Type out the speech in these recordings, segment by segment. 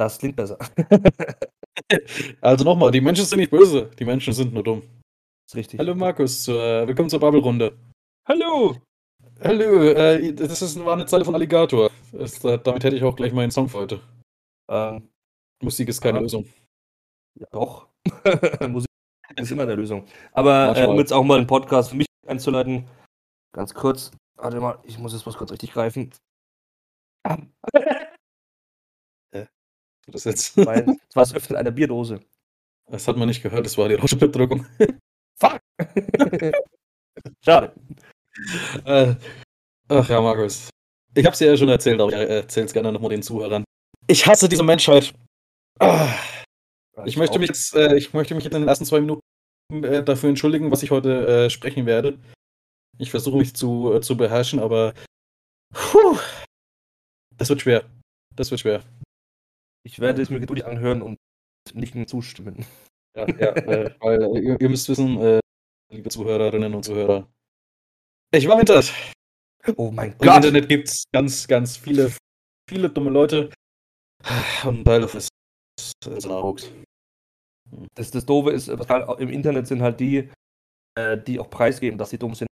Das klingt besser. Also nochmal, die Menschen sind nicht böse, die Menschen sind nur dumm. ist richtig. Hallo Markus, zur, äh, willkommen zur Bubble-Runde. Hallo! Hallo, äh, das ist, war eine Zeile von Alligator. Das, äh, damit hätte ich auch gleich meinen Song für heute. Ähm, Musik ist keine. Lösung. ja, doch. Musik ist immer eine Lösung. Aber äh, um jetzt auch mal einen Podcast für mich einzuleiten, ganz kurz. Warte mal, ich muss jetzt was kurz richtig greifen. Das, jetzt, Weil das war das Öffnen einer Bierdose. das hat man nicht gehört, das war die Rauschunterdrückung. Fuck! Schade. Äh, ach ja, Markus. Ich hab's dir ja schon erzählt, aber ich erzähl's gerne nochmal den Zuhörern. Ich hasse diese Menschheit. Ah, ich, möchte mich jetzt, äh, ich möchte mich jetzt in den ersten zwei Minuten äh, dafür entschuldigen, was ich heute äh, sprechen werde. Ich versuche mich zu, äh, zu beherrschen, aber puh, das wird schwer. Das wird schwer. Ich werde es mir geduldig anhören und nicht zustimmen. Ja, ja äh, weil äh, ihr, ihr müsst wissen, äh, liebe Zuhörerinnen und Zuhörer, ich war im Internet. Oh mein Im Gott! Internet gibt's ganz, ganz viele, viele dumme Leute. Und ein Teil davon ist, ist nachhuckt. Das, das Doofe ist, halt im Internet sind halt die, äh, die auch preisgeben, dass sie dumm sind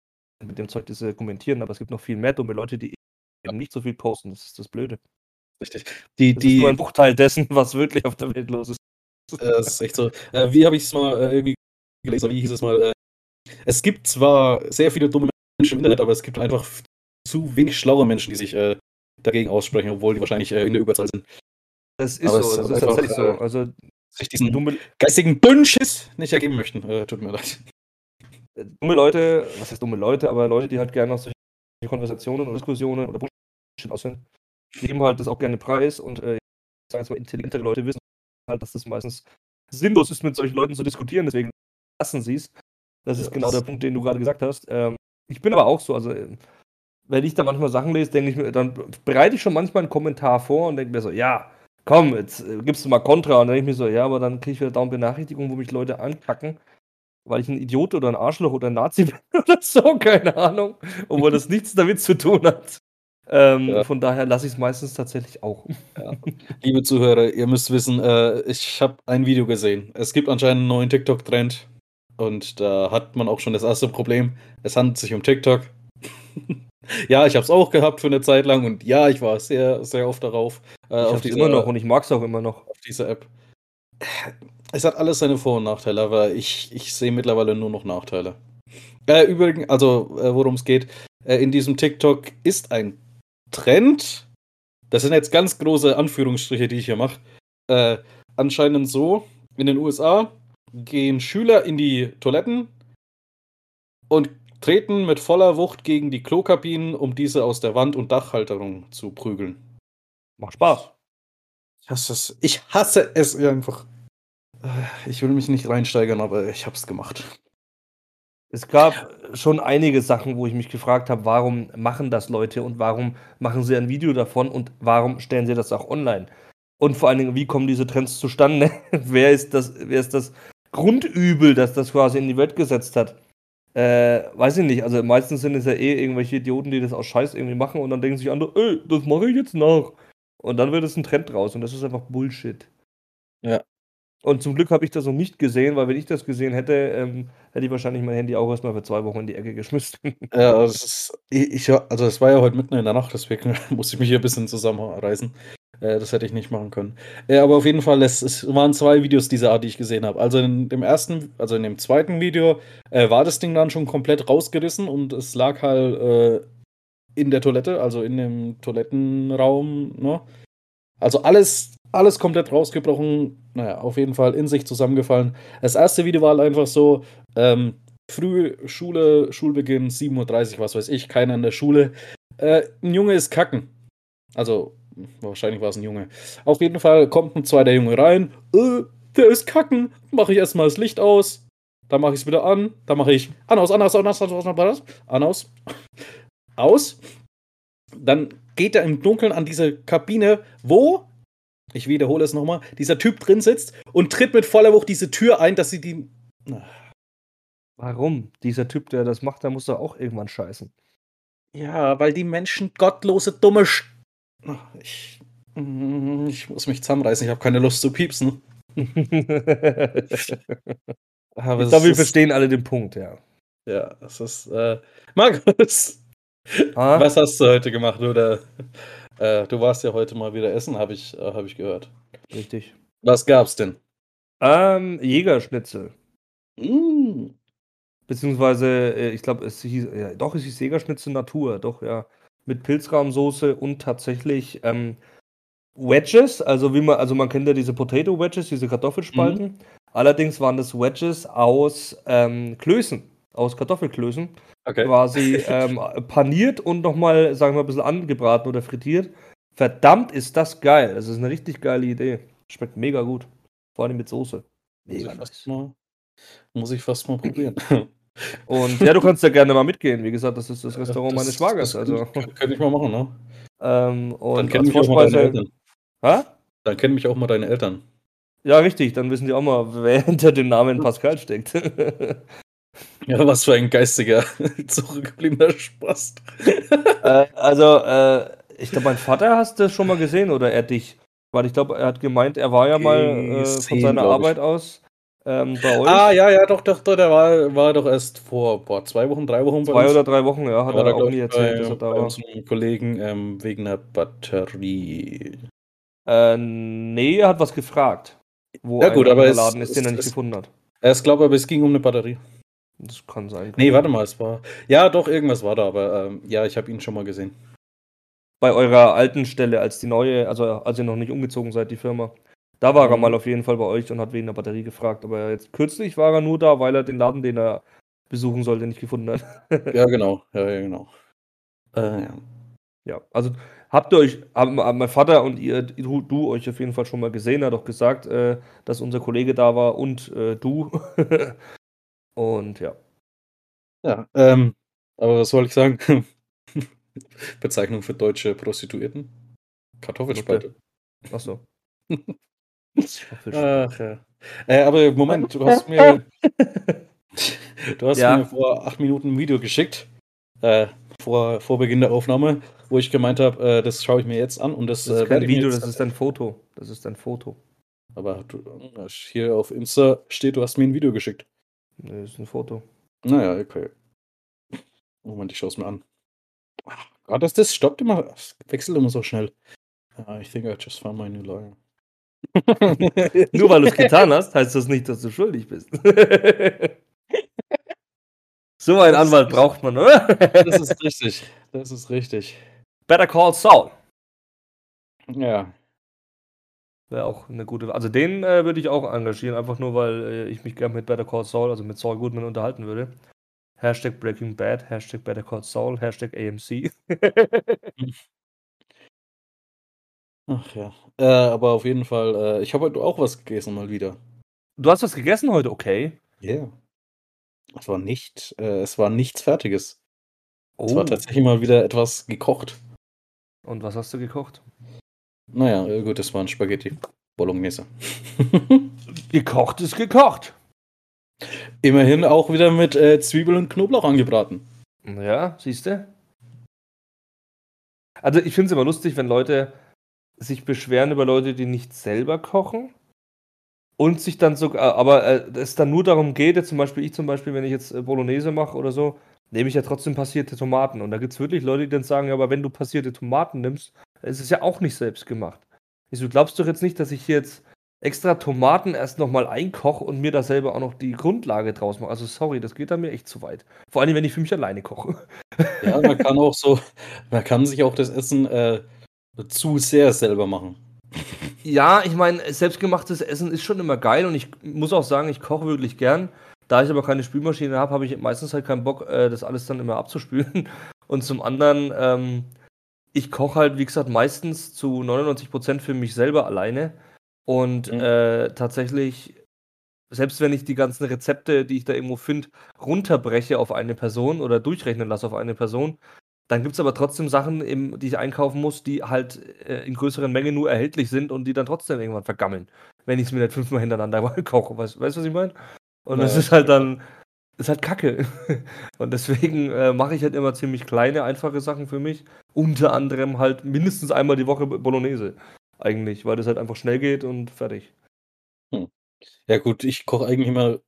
mit dem Zeug, das sie kommentieren, aber es gibt noch viel mehr dumme Leute, die eben nicht so viel posten. Das ist das Blöde. Richtig. Die, Das ist nur ein die, Bruchteil dessen, was wirklich auf der Welt los ist. das ist echt so. Äh, wie habe ich es mal äh, irgendwie gelesen? Wie hieß es mal? Äh, es gibt zwar sehr viele dumme Menschen im Internet, aber es gibt einfach zu wenig schlaue Menschen, die sich äh, dagegen aussprechen, obwohl die wahrscheinlich äh, in der Überzahl sind. Das ist Aber so, es das ist tatsächlich so. äh, Also Sich diesen dumme, geistigen Dünnschiss nicht ergeben möchten. Tut mir leid. dumme Leute, was heißt dumme Leute, aber Leute, die halt gerne aus solchen Konversationen oder Diskussionen oder Bullshit aus sind, geben halt das auch gerne preis und äh, ich sage jetzt mal, intelligentere Leute wissen halt, dass das meistens sinnlos ist, mit solchen Leuten zu diskutieren, deswegen lassen sie es. Das ist Ja, genau das- der Punkt, den du gerade gesagt hast. Ähm, ich bin aber auch so, also äh, wenn ich da manchmal Sachen lese, denke ich mir, dann bereite ich schon manchmal einen Kommentar vor und denke mir so, ja, komm, jetzt äh, gibst du mal Kontra. Und dann denke ich mir so, ja, aber dann kriege ich wieder dauernd Benachrichtigungen, wo mich Leute ankacken, weil ich ein Idiot oder ein Arschloch oder ein Nazi bin oder so, keine Ahnung. Obwohl das nichts damit zu tun hat. Ähm, Ja. Von daher lasse ich es meistens tatsächlich auch. Liebe Zuhörer, ihr müsst wissen, äh, ich habe ein Video gesehen. Es gibt anscheinend einen neuen TikTok-Trend. Und da hat man auch schon das erste Problem. Es handelt sich um TikTok. ja, ich habe es auch gehabt für eine Zeit lang. Und ja, ich war sehr, sehr oft darauf. Äh, Ich auf, habe dieser, immer noch und ich mag es auch immer noch. auf dieser App. Es hat alles seine Vor- und Nachteile, aber ich, ich sehe mittlerweile nur noch Nachteile. Äh, übrigens, also äh, worum es geht, äh, in diesem TikTok ist ein Trend. Das sind jetzt ganz große Anführungsstriche, die ich hier mache. Äh, anscheinend so, in den USA gehen Schüler in die Toiletten und treten mit voller Wucht gegen die Klokabinen, um diese aus der Wand- und Dachhalterung zu prügeln. Macht Spaß. Ich hasse es. Ich hasse es einfach. Äh, Ich will mich nicht reinsteigern, aber ich hab's gemacht. Es gab schon einige Sachen, wo ich mich gefragt habe, warum machen das Leute und warum machen sie ein Video davon und warum stellen sie das auch online? Und vor allen Dingen, wie kommen diese Trends zustande? wer, ist das, wer ist das Grundübel, das das quasi in die Welt gesetzt hat? Äh, weiß ich nicht. Also meistens sind es ja eh irgendwelche Idioten, die das aus Scheiß irgendwie machen und dann denken sich andere, ey, das mache ich jetzt nach. Und dann wird es ein Trend draus und das ist einfach Bullshit. Ja. Und zum Glück habe ich das noch nicht gesehen, weil wenn ich das gesehen hätte, ähm, hätte ich wahrscheinlich mein Handy auch erstmal für zwei Wochen in die Ecke geschmissen. Ja, das ist, ich, also es war ja heute mitten in der Nacht, deswegen musste ich mich hier ein bisschen zusammenreißen. Äh, das hätte ich nicht machen können. Äh, aber auf jeden Fall, es, es waren zwei Videos dieser Art, die ich gesehen habe. Also in dem ersten, also in dem zweiten Video äh, war das Ding dann schon komplett rausgerissen und es lag halt äh, in der Toilette, also in dem Toilettenraum, ne? Also alles, alles komplett rausgebrochen. Naja, auf jeden Fall in sich zusammengefallen. Das erste Video war halt einfach so, ähm, früh Schule, Schulbeginn, 7.30 Uhr, was weiß ich, keiner in der Schule. Äh, ein Junge ist kacken. Also, wahrscheinlich war es ein Junge. Auf jeden Fall kommt ein zweiter Junge rein. Äh, der ist kacken. Mache ich erstmal das Licht aus. Dann mache ich es wieder an. Dann mache ich an, aus, an, aus, an, aus, an, aus, an, aus, an, aus. Aus. Dann geht er im Dunkeln an diese Kabine, wo, ich wiederhole es nochmal, dieser Typ drin sitzt und tritt mit voller Wucht diese Tür ein, dass sie die. Warum? Dieser Typ, der das macht, der muss doch auch irgendwann scheißen. Ja, weil die Menschen gottlose, dumme. Sch ich, Mm, ich muss mich zusammenreißen, ich habe keine Lust zu piepsen. Aber ich glaube, wir verstehen alle den Punkt, ja. Ja, es ist. Äh, Markus! Ah? Was hast du heute gemacht? Oder äh, du warst ja heute mal wieder essen, habe ich, äh, hab ich gehört. Richtig. Was gab's denn? Ähm, Jägerschnitzel. Mm. Beziehungsweise, äh, ich glaube, es hieß, ja, doch, es hieß Jägerschnitzel Natur, doch, ja. Mit Pilzrahmsoße und tatsächlich ähm, Wedges, also wie man, also man kennt ja diese Potato Wedges, diese Kartoffelspalten. Mhm. Allerdings waren das Wedges aus ähm, Klößen, aus Kartoffelklößen. Okay. Quasi ähm, paniert und nochmal, sagen wir mal, ein bisschen angebraten oder frittiert. Verdammt ist das geil. Das ist eine richtig geile Idee. Schmeckt mega gut. Vor allem mit Soße. Mega muss ich, nice. mal, muss ich fast mal probieren. Und ja, du kannst ja gerne mal mitgehen. Wie gesagt, das ist das Restaurant das, meines Schwagers. Das also. Könnte ich mal machen, ne? Ähm, und Dann kennen mich auch mal deine Eltern. Ha? Dann kennen mich auch mal deine Eltern. Ja, richtig. Dann wissen die auch mal, wer hinter dem Namen Pascal steckt. Ja, was für ein geistiger, zurückgebliebener Spaß. äh, also, äh, ich glaube, mein Vater hast du schon mal gesehen oder er dich? Weil ich glaube, er hat gemeint, er war ja mal äh, von seiner Arbeit aus ähm, bei euch. Ah, ja, ja, doch, doch, doch der war, war doch erst vor boah, zwei Wochen, drei Wochen bei Zwei uns. oder drei Wochen, ja, hat war er auch nie erzählt, bei, dass er da war. Kollegen ähm, wegen der Batterie. Äh, nee, er hat was gefragt. Wo ja, gut, aber Laden ist, den er nicht gefunden hat. Er glaube aber es ging um eine Batterie. Das kann sein. Nee, warte mal, es war. Ja, doch, irgendwas war da, aber ähm, ja, ich habe ihn schon mal gesehen bei eurer alten Stelle als die neue, also als ihr noch nicht umgezogen seid, die Firma. Da war mhm. er mal auf jeden Fall bei euch und hat wegen der Batterie gefragt. Aber jetzt kürzlich war er nur da, weil er den Laden, den er besuchen sollte, nicht gefunden hat. ja, genau. Ja, ja genau. Äh, ja. ja, also habt ihr euch, haben, haben mein Vater und ihr, du, du, euch auf jeden Fall schon mal gesehen, er hat doch gesagt, äh, dass unser Kollege da war und äh, du. und ja. Ja, ähm, aber was soll ich sagen? Bezeichnung für deutsche Prostituierten? Kartoffelspalte. Achso. Ach ja. Äh, aber Moment, du hast mir. du hast ja. mir vor acht Minuten ein Video geschickt. Äh, vor, vor Beginn der Aufnahme, wo ich gemeint habe, äh, das schaue ich mir jetzt an und das, das ist äh, kein Video, das ist ein Foto. Das ist ein Foto. Aber du, hier auf Insta steht, du hast mir ein Video geschickt. Nee, das ist ein Foto. Naja, okay. Moment, ich schaue es mir an. Gott, das, das stoppt immer, das wechselt immer so schnell. Uh, I think I just found my new lawyer. Nur weil du es getan hast, heißt das nicht, dass du schuldig bist. so einen Anwalt braucht man, oder? das ist richtig. Das ist richtig. Better Call Saul. Ja. Wäre auch eine gute. Also den äh, würde ich auch engagieren, einfach nur, weil äh, ich mich gerne mit Better Call Saul, also mit Saul Goodman unterhalten würde. Hashtag Breaking Bad, Hashtag Better Call Saul, Hashtag AMC. Ach ja. Äh, aber auf jeden Fall, äh, ich habe heute auch was gegessen mal wieder. Du hast was gegessen heute, okay? Ja. Yeah. Es war nicht, äh, es war nichts Fertiges. Oh. Es war oh. tatsächlich mal wieder etwas gekocht. Und was hast du gekocht? Naja, äh, gut, das waren Spaghetti. Bolognese. gekocht ist gekocht. Immerhin auch wieder mit äh, Zwiebel und Knoblauch angebraten. Ja, siehst du? Also ich finde es immer lustig, wenn Leute sich beschweren über Leute, die nicht selber kochen und sich dann sogar, aber äh, es dann nur darum geht, jetzt zum Beispiel ich zum Beispiel, wenn ich jetzt äh, Bolognese mache oder so, nehme ich ja trotzdem passierte Tomaten. Und da gibt es wirklich Leute, die dann sagen, ja, aber wenn du passierte Tomaten nimmst, ist es ja auch nicht selbst gemacht. Ich so, glaubst du jetzt nicht, dass ich jetzt extra Tomaten erst nochmal einkoche und mir da selber auch noch die Grundlage draus mache. Also sorry, das geht da mir echt zu weit. Vor allem, wenn ich für mich alleine koche. Ja, man kann auch so, man kann sich auch das Essen äh, zu sehr selber machen. Ja, ich meine, selbstgemachtes Essen ist schon immer geil und ich muss auch sagen, ich koche wirklich gern. Da ich aber keine Spülmaschine habe, habe ich meistens halt keinen Bock, äh, das alles dann immer abzuspülen. Und zum anderen, ähm, ich koche halt, wie gesagt, meistens zu 99% für mich selber alleine. Und mhm. äh, tatsächlich, selbst wenn ich die ganzen Rezepte, die ich da irgendwo finde, runterbreche auf eine Person oder durchrechnen lasse auf eine Person, dann gibt es aber trotzdem Sachen, im, die ich einkaufen muss, die halt äh, in größeren Mengen nur erhältlich sind und die dann trotzdem irgendwann vergammeln, wenn ich es mir nicht fünfmal hintereinander koche. Weißt du, was ich meine? Und ja, das ist halt dann, ist halt kacke. und deswegen äh, mache ich halt immer ziemlich kleine, einfache Sachen für mich. Unter anderem halt mindestens einmal die Woche Bolognese. eigentlich, weil das halt einfach schnell geht und fertig. Hm. Ja gut, ich koche eigentlich immer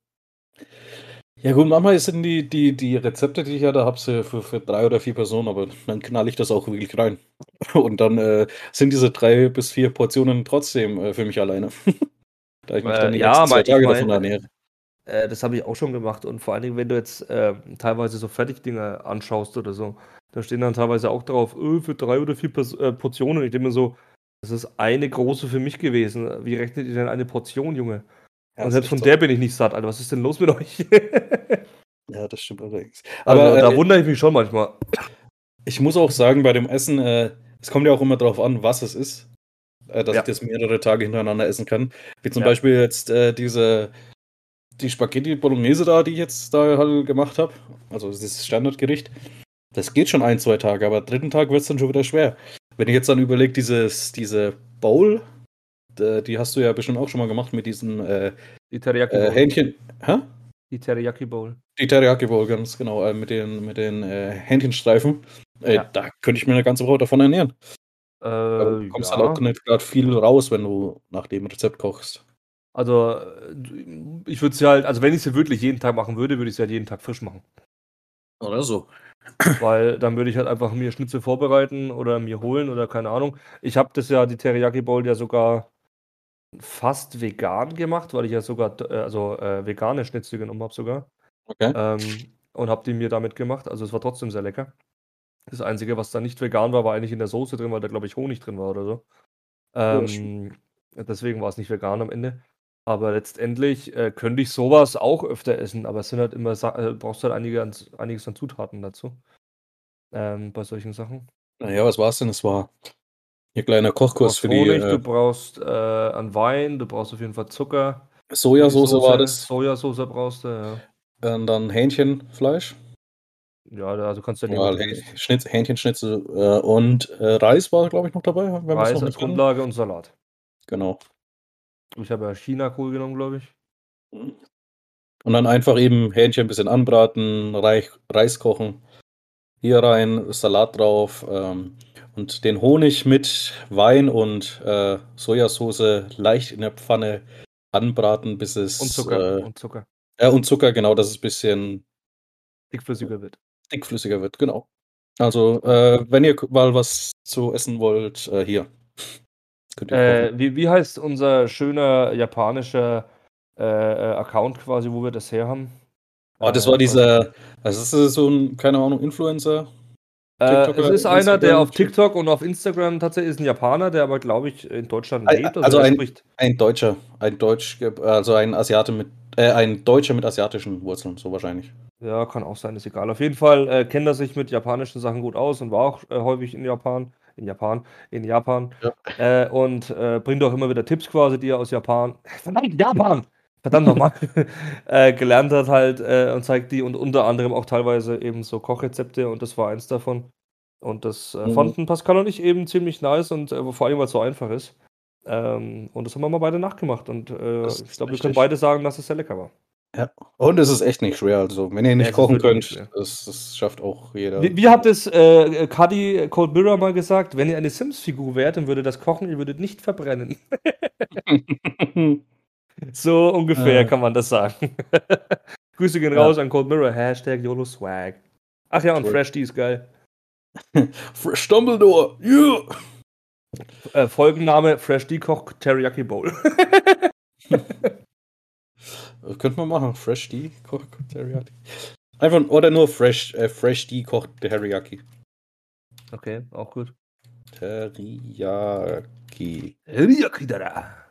ja gut, manchmal sind die die die Rezepte, die ich ja da habe, für für 3 oder 4 Personen, aber dann knall ich das auch wirklich rein. Und dann, äh, sind diese 3 bis 4 Portionen trotzdem, äh, für mich alleine. Da ich mich dann Äh, die ja, nächsten 2 aber ich Tage davon ernähre. Äh, das habe ich auch schon gemacht und vor allen Dingen, wenn du jetzt, ähm, teilweise so Fertigdinger anschaust oder so, da stehen dann teilweise auch drauf, äh, für 3 oder 4 Pers äh, Portionen. Ich denke mir so: „Das ist eine große für mich gewesen. Wie rechnet ihr denn eine Portion, Junge?“ Ja, Und selbst von so. der bin ich nicht satt, Alter. Was ist denn los mit euch? Ja, das stimmt allerdings. Also, Aber, da äh wundere ich mich schon manchmal. ich muss auch sagen, bei dem Essen, äh, es kommt ja auch immer drauf an, was es ist, äh, dass Ja. ich das mehrere Tage hintereinander essen kann. Wie zum Ja. Beispiel jetzt, äh, diese die Spaghetti Bolognese da, die ich jetzt da halt gemacht habe, also dieses Standardgericht. Das geht schon 1, 2 Tage, aber dritten Tag wird's dann schon wieder schwer. Wenn ich jetzt dann überlege, dieses diese Bowl, die hast du ja bestimmt auch schon mal gemacht mit diesem, äh, Die Teriyaki äh. Hähnchen hä? Die Teriyaki Bowl. Die Teriyaki Bowl, ganz genau, äh, mit den mit den, äh, Hähnchenstreifen. Äh, Ja. da könnte ich mir 'ne ganze Woche davon ernähren. Aber du Äh, bekommst halt auch ja. nicht grad viel raus, wenn du nach dem Rezept kochst. Also, äh, ich würde sie halt also, wenn ich sie wirklich jeden Tag machen würde, würde ich sie halt jeden Tag frisch machen. Oder so. Weil dann würde ich halt einfach mir Schnitzel vorbereiten oder mir holen oder keine Ahnung. Ich habe das ja die Teriyaki Bowl ja sogar fast vegan gemacht, weil ich ja sogar äh, also, äh, vegane Schnitzel genommen habe sogar. Okay. Ähm, und habe die mir damit gemacht. Also, es war trotzdem sehr lecker. Das Einzige, was da nicht vegan war, war eigentlich in der Soße drin, weil da, glaube ich, Honig drin war oder so. Ähm, deswegen war's nicht vegan am Ende. Aber letztendlich, äh, könnte ich so was auch öfter essen, aber es sind halt immer Sa äh, brauchst halt einige ans einiges an Zutaten dazu. Ähm, bei solchen Sachen. Na ja, was war's denn? Es war Ihr kleiner Du Kochkurs für die, Honig, du äh brauchst, äh, an Wein, du brauchst auf jeden Fall Zucker Sojasauce war das. Sojasauce brauchst du, ja. Ähm, dann Hähnchenfleisch. Ja, also, kannst du ja Ja, was du Häh willst. Schnitz Hähnchenschnitzel, äh, und, äh, Reis war, glaube ich, noch dabei, Reis noch als. Grundlage und Salat. Genau. Ich habe ja Chinakohl genommen, glaube ich. Mhm. Und dann einfach eben Hähnchen 'n bisschen anbraten, Reich Reis kochen, hier rein, Salat drauf, ähm, und den Honig mit Wein und, äh, Sojasauce leicht in der Pfanne anbraten, bis Und es, Zucker äh und Zucker. ja, und Zucker, genau, dass es bisschen Dickflüssiger wird. dickflüssiger wird, genau. Also, äh, wenn ihr mal was zu essen wollt, äh, hier. Könnt ihr kochen. Äh, wie wie heißt unser schöner japanischer, äh, äh, Account quasi, wo wir das her haben? Oh, das Äh, war dieser also, das ist so 'n, keine Ahnung, Influencer, Äh, es ist einer, der auf. TikTok und auf Instagram tatsächlich ist 'n Japaner, der aber, glaube ich, in Deutschland lebt, also, also, ein spricht ein Deutscher, ein Deutsch geb also, ein Asiate mit äh, ein Deutscher mit asiatischen Wurzeln, so wahrscheinlich. Ja, kann auch sein, ist egal. Auf jeden Fall, äh, kennt er sich mit japanischen Sachen gut aus und war auch, äh, häufig in Japan in Japan in Japan, Ja. äh, und, äh, bringt auch immer wieder Tipps quasi, die er aus Japan verdammt, Japan! Verdammt noch mal, äh, gelernt hat halt, äh, und zeigt die und unter anderem auch teilweise eben so Kochrezepte und das war eins davon. Und das, äh, Mhm. fanden Pascal und ich eben ziemlich nice und, äh, vor allem, weil's so einfach ist. Ähm, und das haben wir mal beide nachgemacht und, ich glaube, wir können beide sagen, dass es sehr lecker war. Ja. Und es ist echt nicht schwer, also, wenn ihr Ja, nicht ist kochen könnt, das das schafft auch jeder. Wie wie hat es, äh, Cuddy Cold Mirror mal gesagt: „Wenn ihr eine Sims-Figur wärt und würdet das kochen, ihr würdet nicht verbrennen.“ So ungefähr Äh. kann man das sagen. Grüße gehen Ja. raus an Cold Mirror, Hashtag YOLO Swag. Ach ja, und Cool. Fresh D ist geil. Fresh Dumbledore, yeah! Äh, Folgenname: Fresh D kocht Teriyaki Bowl. Das könnte man machen. Fresh D kocht Teriyaki. Einfach oder nur Fresh äh, Fresh D kocht Teriyaki. Okay, auch gut. Teriyaki. Teriyaki Dada.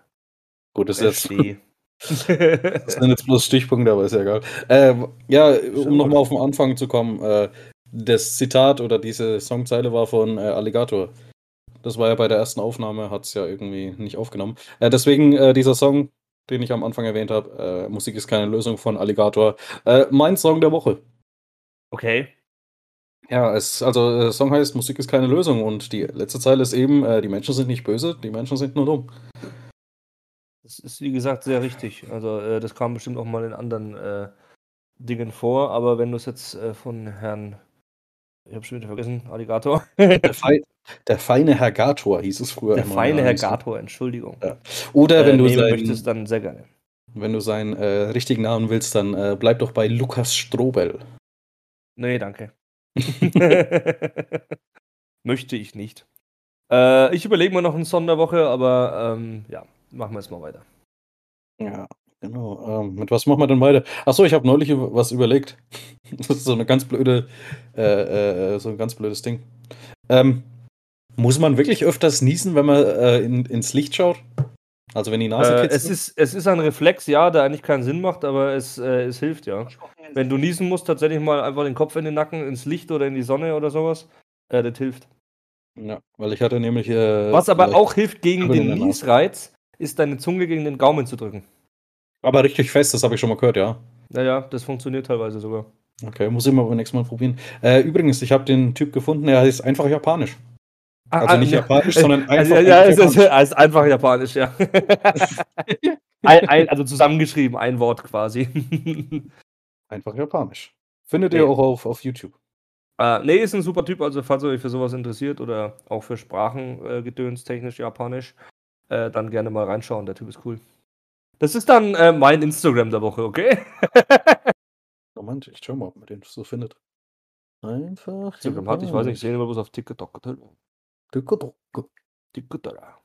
Gut, das ist jetzt Fresh D. das sind jetzt bloß Stichpunkte, aber ist ja egal. Ähm, ja, um noch mal mal. auf 'n Anfang zu kommen, äh, das Zitat oder diese Songzeile war von, äh, Alligator. Das war ja bei der ersten Aufnahme hat's ja irgendwie nicht aufgenommen. Äh, deswegen, äh, dieser Song, den ich am Anfang erwähnt habe, äh, „Musik ist keine Lösung“ von Alligator, äh, mein Song der Woche. Okay. Ja, es also, der Song heißt „Musik ist keine Lösung“ und die letzte Zeile ist eben, äh: „Die Menschen sind nicht böse, die Menschen sind nur dumm.“ Das ist, wie gesagt, sehr richtig. Also, äh, das kam bestimmt auch mal in anderen, äh, Dingen vor, aber wenn du's jetzt, äh, von Herrn Ich habe schon wieder vergessen, Alligator. Der, fei der feine Herr Gator hieß es früher. Der immer, feine ja, Herr nicht so. Gator, Entschuldigung. Ja. Oder Äh, wenn du nehmen seinen, möchtest, dann sehr gerne. wenn du seinen äh, richtigen Namen willst, dann äh, bleib doch bei Lukas Strobel. Nee, danke. Möchte ich nicht. Äh, ich überlege mir noch eine Sonderwoche, aber ähm, ja, machen wir jetzt mal weiter. Ja, genau. Ähm, mit was machen wir denn weiter? Achso, ich habe neulich was überlegt. Das ist so eine ganz blöde, äh, äh, so ein ganz blödes Ding. Ähm, muss man wirklich öfters niesen, wenn man äh, in, ins Licht schaut? Also wenn die Nase Äh, kitzelt? es, ist, es ist ein Reflex, ja, der eigentlich keinen Sinn macht, aber es, äh, es hilft, ja. Wenn du niesen musst, tatsächlich mal einfach den Kopf in den Nacken, ins Licht oder in die Sonne oder sowas, äh, das hilft. Ja, weil ich hatte nämlich. Äh, Was aber auch hilft gegen den. Niesreiz, ist deine Zunge gegen den Gaumen zu drücken. Aber richtig fest, das habe ich schon mal gehört, ja. Naja, das funktioniert teilweise sogar. Okay, muss ich mal beim nächsten Mal probieren. Äh, übrigens, ich habe den Typ gefunden, er heißt einfach japanisch. Ah, Also ah, nicht ne- japanisch, sondern Also, einfach. ja, ja, es ist, es ist einfach japanisch, ja. ein, ein, also zusammengeschrieben, ein Wort quasi. Einfach japanisch. Findet Nee. ihr auch auf, auf YouTube. äh, nee, ist ein super Typ, also falls ihr euch für sowas interessiert oder auch für Sprachengedöns, äh, Gedöns, technisch, japanisch, äh, dann gerne mal reinschauen, der Typ ist cool. Das ist dann äh, mein Instagram der Woche, okay? Moment, ich schau mal, ob man den so findet. Einfach. Instagram hat, ich weiß nicht, ich sehe immer bloß auf TikTok. TikTok. TikTok.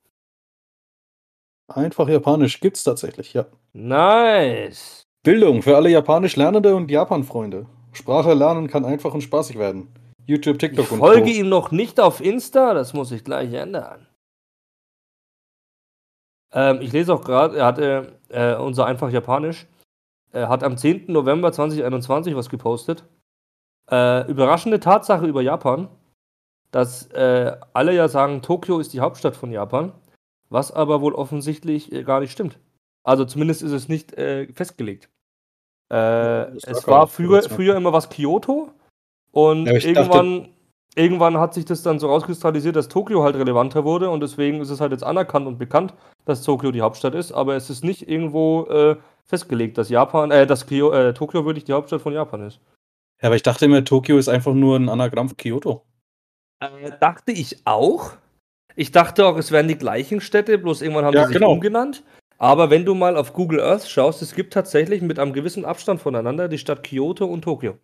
Einfach japanisch gibt's tatsächlich, ja. Nice. Bildung für alle Japanisch Lernende und Japan-Freunde. Sprache lernen kann einfach und spaßig werden. YouTube, Ich TikTok und folge Co. ihm noch nicht auf Insta, das muss ich gleich ändern. Ähm, ich lese auch gerade, er hatte äh, unser einfach Japanisch, er hat am 10. November 2021 was gepostet. Äh, überraschende Tatsache über Japan, dass äh, alle ja sagen, Tokio ist die Hauptstadt von Japan, was aber wohl offensichtlich äh, gar nicht stimmt. Also zumindest ist es nicht äh, festgelegt. Äh, es war früher, früher immer was Kyoto und Ja, irgendwann, irgendwann hat sich das dann so rauskristallisiert, dass Tokio halt relevanter wurde und deswegen ist es halt jetzt anerkannt und bekannt, dass Tokio die Hauptstadt ist, aber es ist nicht irgendwo äh, festgelegt, dass Japan, äh, dass Kyo, äh, Tokio wirklich die Hauptstadt von Japan ist. Ja, aber ich dachte immer, Tokio ist einfach nur ein Anagramm für Kyoto. Äh, dachte ich auch. Ich dachte auch, es wären die gleichen Städte, bloß irgendwann haben Ja, sie sich genau. umgenannt. Aber wenn du mal auf Google Earth schaust, es gibt tatsächlich mit einem gewissen Abstand voneinander die Stadt Kyoto und Tokio.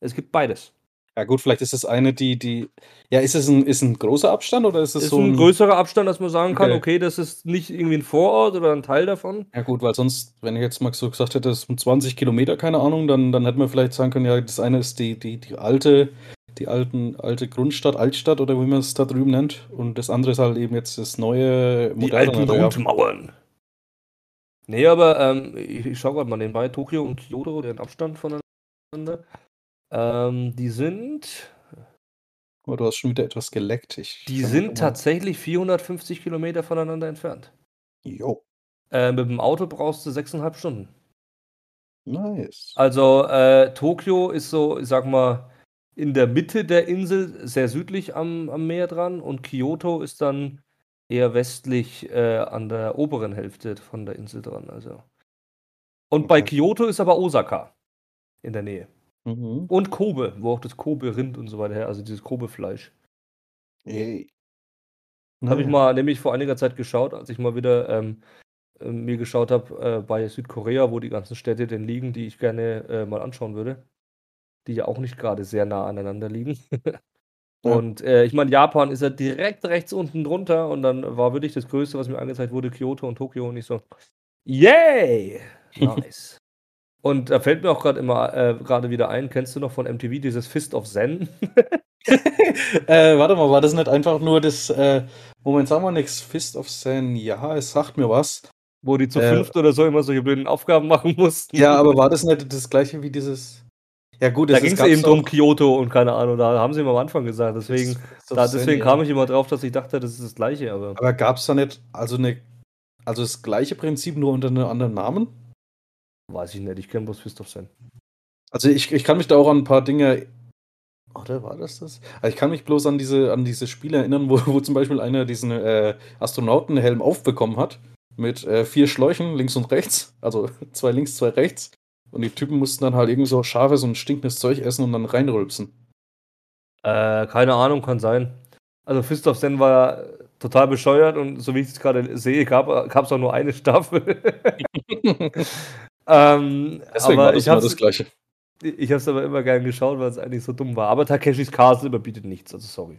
Es gibt beides. Ja gut, vielleicht ist es eine, die, die. Ja, ist es ein, ist ein großer Abstand oder ist es ist so ein größerer Abstand, dass man sagen kann, Okay. okay, das ist nicht irgendwie ein Vorort oder ein Teil davon. Ja gut, weil sonst, wenn ich jetzt mal so gesagt hätte, es sind 20 Kilometer, keine Ahnung, dann, dann hätten wir vielleicht sagen können, ja, das eine ist die, die, die alte, die alten, alte Grundstadt, Altstadt oder wie man es da drüben nennt. Und das andere ist halt eben jetzt das neue, Die alten. Grundmauern. Nee, aber ähm, ich, ich schaue gerade mal nebenbei, Tokio und Kyoto, den Abstand voneinander. Ähm, die sind, Oh, du hast schon wieder etwas geleckt. Ich die sind tatsächlich 450 Kilometer voneinander entfernt. Jo, Äh, mit dem Auto brauchst du sechseinhalb Stunden. nice. Also äh, Tokio ist so, ich sag mal, in der Mitte der Insel, sehr südlich am, am Meer dran und Kyoto ist dann eher westlich äh, an der oberen Hälfte von der Insel dran. Also. Und bei Okay. Kyoto ist aber Osaka in der Nähe. Mhm. Und Kobe, wo auch das Kobe-Rind und so weiter her, also dieses Kobe-Fleisch. Ey. Habe ich mal nämlich vor einiger Zeit geschaut, als ich mal wieder ähm, äh, mir geschaut habe äh, bei Südkorea, wo die ganzen Städte denn liegen, die ich gerne äh, mal anschauen würde. Die ja auch nicht gerade sehr nah aneinander liegen. Und äh, ich meine, Japan ist ja direkt rechts unten drunter und dann war wirklich das Größte, was mir angezeigt wurde, Kyoto und Tokio und ich so, yay! Nice. Und da fällt mir auch gerade immer äh, gerade wieder ein, kennst du noch von MTV dieses Fist of Zen? äh, warte mal, war das nicht einfach nur das, äh, Moment, sagen wir nichts, Fist of Zen, ja, es sagt mir was. Wo die zu Äh, fünft oder so immer solche blöden Aufgaben machen mussten. Ja, aber war das nicht das gleiche wie dieses. Ja, gut, Da ging es eben drum, Kyoto und keine Ahnung, da haben sie immer am Anfang gesagt. Deswegen, da, Zen, deswegen ja. kam ich immer drauf, dass ich dachte, das ist das gleiche, aber. Aber gab es da nicht, also eine, also das gleiche Prinzip nur unter einem anderen Namen? Weiß ich nicht, ich kenne bloß Zen. Also ich, ich kann mich da auch an ein paar Dinge. Oder war das das? Also ich kann mich bloß an diese, an diese Spiele erinnern, wo, wo zum Beispiel einer diesen äh, Astronautenhelm aufbekommen hat. Mit äh, vier Schläuchen links und rechts. Also zwei links, zwei rechts. Und die Typen mussten dann halt irgend so scharfes und stinkendes Zeug essen und dann reinrülpsen. Äh, keine Ahnung, kann sein. Also Fist of Zen war total bescheuert und so wie ich es gerade sehe, gab es auch nur eine Staffel. ähm, Deswegen aber war das ich immer das Gleiche. ich habe es aber immer gern geschaut, weil es eigentlich so dumm war. Aber Takeshis Castle überbietet nichts, also sorry.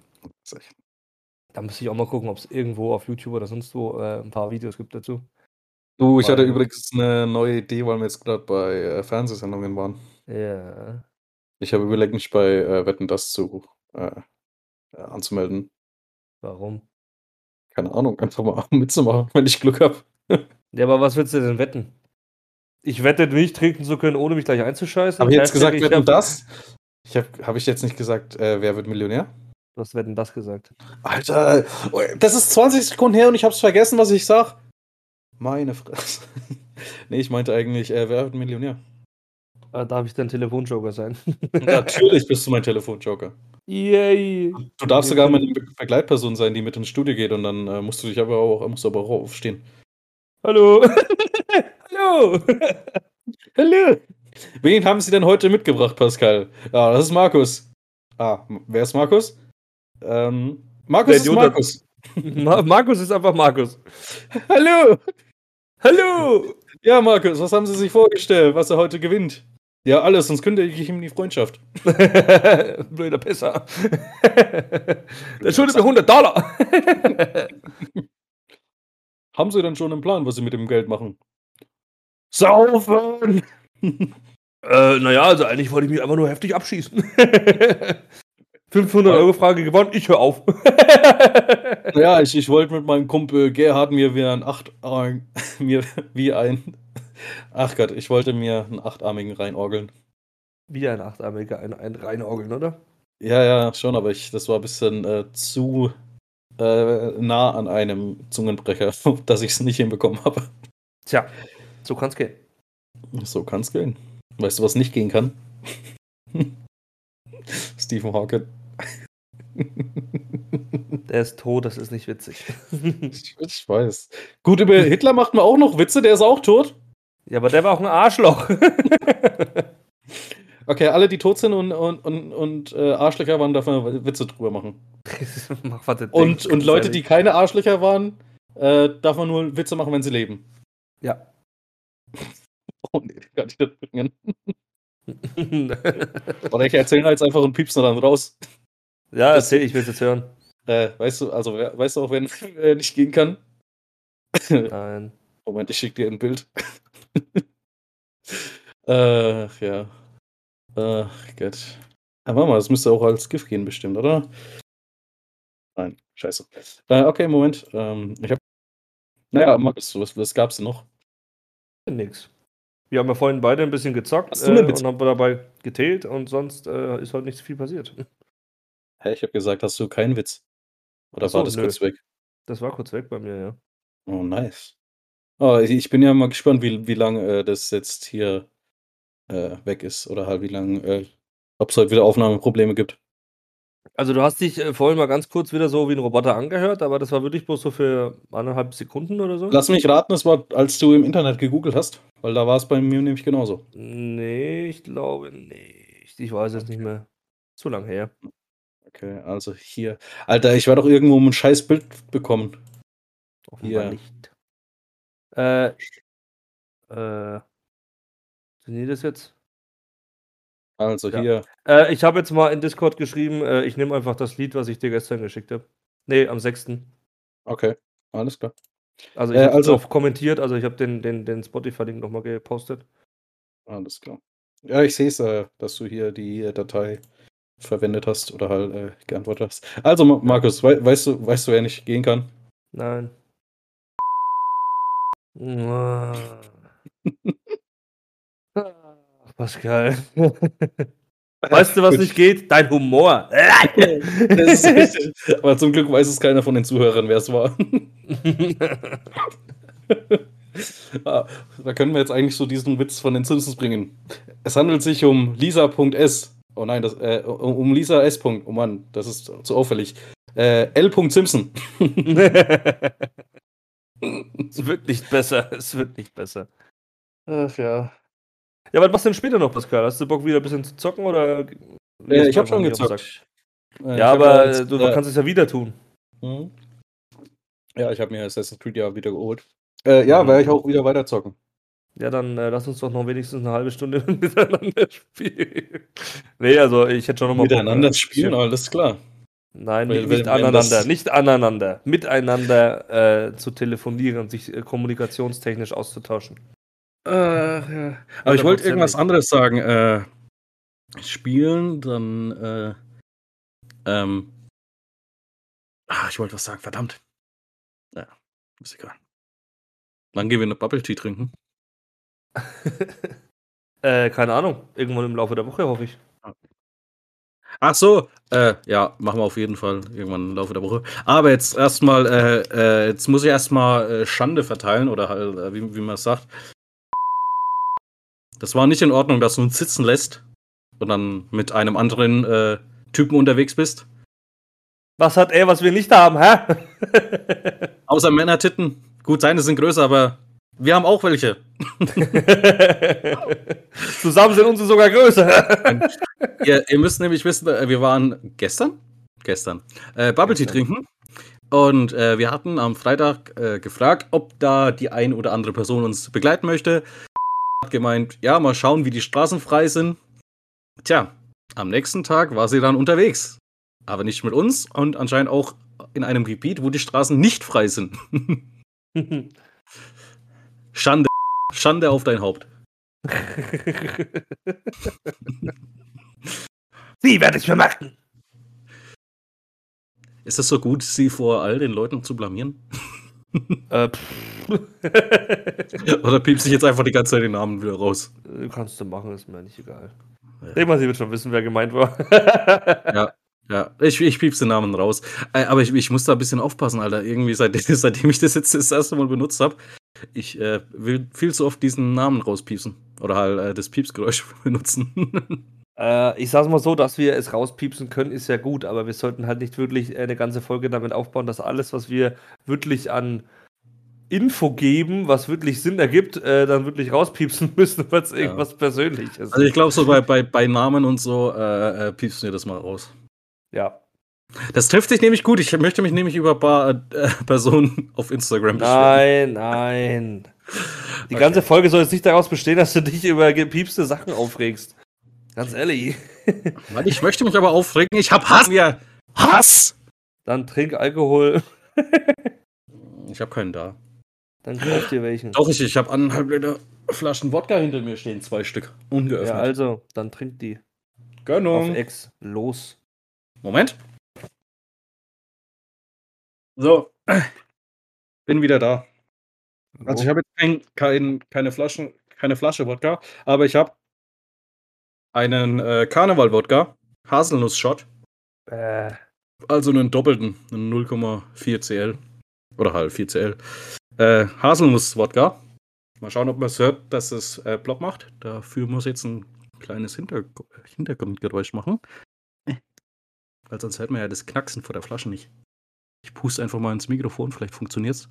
Da müsste ich auch mal gucken, ob es irgendwo auf YouTube oder sonst wo äh, ein paar Videos gibt dazu. Du, ich hatte Weil- übrigens eine neue Idee, weil wir jetzt gerade bei äh, Fernsehsendungen waren. Ja. Ich habe überlegt, mich bei äh, Wetten das zu äh, anzumelden. Warum? Keine Ahnung, einfach mal mitzumachen, wenn ich Glück habe. Ja, aber was willst du denn wetten? Ich wette nicht, trinken zu können, ohne mich gleich einzuscheißen. Habe ich jetzt gesagt, Wetten hab- das? Ich habe hab ich jetzt nicht gesagt, äh, wer wird Millionär? Du hast Wetten das gesagt. Alter, oh, das ist 20 Sekunden her und ich habe es vergessen, was ich sag. Meine Fresse. nee, ich meinte eigentlich, äh, wer wird Millionär? Äh, darf ich dein Telefonjoker sein? Natürlich bist du mein Telefonjoker. Yay! Du darfst sogar meine Be Begleitperson sein, die mit ins Studio geht und dann äh, musst du dich aber auch, musst du aber auch aufstehen. Hallo! Hallo! Hallo! Wen haben Sie denn heute mitgebracht, Pascal? Ja, das ist Markus. Ah, wer ist Markus? Ähm, Markus ist Markus. Ma Markus ist einfach Markus. Hallo! Hallo! Ja, Markus, was haben Sie sich vorgestellt, was er heute gewinnt? Ja, alles, sonst kündige ich ihm die Freundschaft. Blöder Pisser. Der schuldet mir 100 Dollar. Haben Sie denn schon einen Plan, was Sie mit dem Geld machen? Saufen! äh, naja, also eigentlich wollte ich mich einfach nur heftig abschießen. 500 Euro Frage gewonnen, ich höre auf. Ja, ich, ich wollte mit meinem Kumpel Gerhard mir wie ein acht mir wie ein Ach Gott, ich wollte mir einen achtarmigen reinorgeln. Wie ein Achtarmiger, ein, ein Reinorgeln, oder? Ja, ja, schon, aber ich, das war ein bisschen äh, zu äh, nah an einem Zungenbrecher, dass ich es nicht hinbekommen habe. Tja, so kann's gehen. So kann's gehen. Weißt du, was nicht gehen kann? Stephen Hawking. Der ist tot, das ist nicht witzig. ich, weiß. Gut, über Hitler macht man auch noch Witze, der ist auch tot. ja, aber der war auch ein Arschloch. Okay, alle, die tot sind und, und, und, und äh, Arschlöcher waren, darf man Witze drüber machen. Mach, was Und, und Leute, die keine Arschlöcher waren, äh, darf man nur Witze machen, wenn sie leben. Ja. Oh nee, kann ich nicht bringen. Oder ich erzähle jetzt einfach und piepst dann raus. ja, erzähl, ich will jetzt hören. Äh, weißt du, also we- weißt du auch, wenn er nicht gehen kann? Nein. Moment, ich schicke dir ein Bild. Ach ja. Ach Gott. Warte mal, das müsste auch als GIF gehen, bestimmt, oder? Nein, scheiße. Äh, okay, Moment. Ähm, ich hab. Naja, Markus, was, was gab's denn noch? Nix. Wir haben ja vorhin beide ein bisschen gezockt Hast du äh, Witz- und haben dabei getillt und sonst äh, ist heute nicht viel passiert. Hä, ich habe gesagt, hast du keinen Witz? Oder so, war das nö. kurz weg? Das war kurz weg bei mir, ja. Oh, nice. Oh, ich- ich bin ja mal gespannt, wie, wie lange äh, das jetzt hier äh, weg ist. Oder halt wie lange, äh, ob es heute wieder Aufnahmeprobleme gibt. Also du hast dich äh, vorhin mal ganz kurz wieder so wie ein Roboter angehört, aber das war wirklich bloß so für anderthalb Sekunden oder so? Lass mich raten, das war, als du im Internet gegoogelt hast, weil da war es bei mir nämlich genauso. Nee, ich glaube nicht. Ich weiß es nicht mehr. Zu lang her. Okay, also hier. Alter, ich werde doch irgendwo ein scheiß Bild bekommen. Offenbar Ja. nicht. Äh. Äh. Funktioniert das jetzt? Also Ja. hier. Äh, ich habe jetzt mal in Discord geschrieben, äh, ich nehme einfach das Lied, was ich dir gestern geschickt habe. Nee, am 6. Okay, alles klar. Also ich Äh, habe also- auch kommentiert, also ich habe den, den, den Spotify-Link nochmal gepostet. Alles klar. Ja, ich sehe es, äh, dass du hier die äh, Datei verwendet hast oder halt äh, geantwortet hast. Also, Ma- Markus, wei weißt du, weißt du, wer nicht gehen kann? Nein. Pascal. Weißt du, was nicht geht? Dein Humor. Aber zum Glück weiß es keiner von den Zuhörern, wer es war. Ah, da können wir jetzt eigentlich so diesen Witz von den Simpsons bringen. Es handelt sich um Lisa.s. Oh nein, das, äh, um um Lisa S. Oh Mann, das ist zu auffällig. Äh, L. Simpson. es wird nicht besser. Es wird nicht besser. Ach ja. Ja, was machst du denn später noch, Pascal? Hast du Bock, wieder ein bisschen zu zocken oder? Äh, ich habe schon gezockt. Äh, Ja, aber jetzt, du, du äh, kannst es ja wieder tun. Mhm. Ja, ich habe mir Assassin's Creed ja wieder geholt. Äh, ja, Mhm. werde ich auch wieder weiterzocken. Ja, dann äh, lass uns doch noch wenigstens eine halbe Stunde miteinander spielen. Nee, also ich hätte schon noch mal Bock, Miteinander äh, spielen, alles klar. Nein, Weil- nicht, weil- nicht aneinander, das- nicht aneinander, miteinander äh, zu telefonieren und sich äh, kommunikationstechnisch auszutauschen. Ach, ja. Aber ich wollte 100% irgendwas anderes sagen. Äh, spielen, dann. Äh, ähm, ah, ich wollte was sagen, verdammt. Ja, ist egal. Wann gehen wir eine Bubble Tea trinken? äh, keine Ahnung, irgendwann im Laufe der Woche, hoffe ich. Ach so, äh, ja, machen wir auf jeden Fall irgendwann im Laufe der Woche. Aber jetzt erstmal, äh, äh, jetzt muss ich erstmal äh, Schande verteilen oder äh, wie, wie man es sagt. Das war nicht in Ordnung, dass du uns sitzen lässt und dann mit einem anderen äh, Typen unterwegs bist. Was hat er, was wir nicht haben, hä? Außer Männertitten. Gut, seine sind größer, aber wir haben auch welche. Zusammen sind unsere sogar größer. ihr, ihr müsst nämlich wissen, äh, wir waren gestern, gestern, äh, Bubble Tea trinken. Und äh, wir hatten am Freitag äh, gefragt, ob da die ein oder andere Person uns begleiten möchte. Hat gemeint, ja, mal schauen, wie die Straßen frei sind. Tja, am nächsten Tag war sie dann unterwegs. Aber nicht mit uns und anscheinend auch in einem Gebiet, wo die Straßen nicht frei sind. Schande. Schande auf dein Haupt. Sie werde ich vermarkten. Ist es so gut, sie vor all den Leuten zu blamieren? Äh. Oder piepst sich jetzt einfach die ganze Zeit den Namen wieder raus? Kannst du machen, ist mir nicht egal. Ja. Ich denke mal, sie wird schon wissen, wer gemeint war. Ja. Ja, ich, ich piepse den Namen raus. Äh, aber ich, ich muss da ein bisschen aufpassen, Alter. Irgendwie, seitdem, seitdem ich das jetzt das erste Mal benutzt habe, ich äh, will viel zu oft diesen Namen rauspiepsen. Oder halt äh, das Piepsgeräusch benutzen. Äh, ich sag's mal so, dass wir es rauspiepsen können, ist ja gut, aber wir sollten halt nicht wirklich eine ganze Folge damit aufbauen, dass alles, was wir wirklich an Info geben, was wirklich Sinn ergibt, äh, dann wirklich rauspiepsen müssen, weil es irgendwas Persönliches also ich glaube, so bei, bei, bei Namen und so äh, äh, piepsen wir das mal raus. Ja. Das trifft sich nämlich gut. Ich möchte mich nämlich über ein paar äh, Personen auf Instagram Nein, nein. Die ganze Folge soll jetzt nicht daraus bestehen, dass du dich über gepiepste Sachen aufregst. Ganz ehrlich. Weil ich möchte mich aber aufregen. Ich hab Hass. Ja. Hass! Dann trink Alkohol, Ich habe keinen da. dann kauf dir welchen. Doch, ich, ich habe anderthalb Liter Flaschen Wodka hinter mir stehen, zwei Stück. Ungeöffnet. Ja, also, dann trink die. Auf Gönnung. Ex. Los. Moment. So. Bin wieder da. Also ich habe jetzt kein, kein, keine, Flaschen, keine Flasche Wodka, aber ich habe einen äh, Karneval-Wodka, Haselnuss-Shot, Äh, also einen doppelten, einen 0,4 CL. Oder halt 4 CL. Äh, Haselnuss-Wodka. Mal schauen, ob man es hört, dass es äh, Block macht. Dafür muss ich jetzt ein kleines Hinter Hintergrundgeräusch machen. Weil sonst hört man ja das Knacksen vor der Flasche nicht. Ich puste einfach mal ins Mikrofon, vielleicht funktioniert's.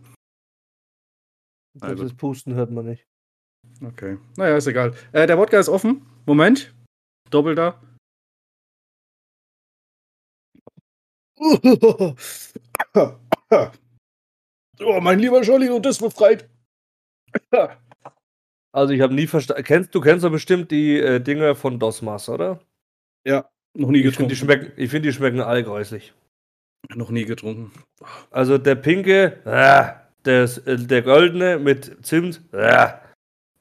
Also. das Pusten hört man nicht. Okay. Naja, ist egal. Äh, der Wodka ist offen. Moment. Doppelter. Oh, mein lieber Scholli, und das befreit. Also ich habe nie verstanden. Kennst du kennst doch bestimmt die äh, Dinger von Dosmas, oder? Ja, noch nie Ich finde getrunken. die schmecken, ich finde die schmecken alle gräuslich. noch nie getrunken. Also der pinke, äh, der, s- äh, der goldene mit Zimt, äh,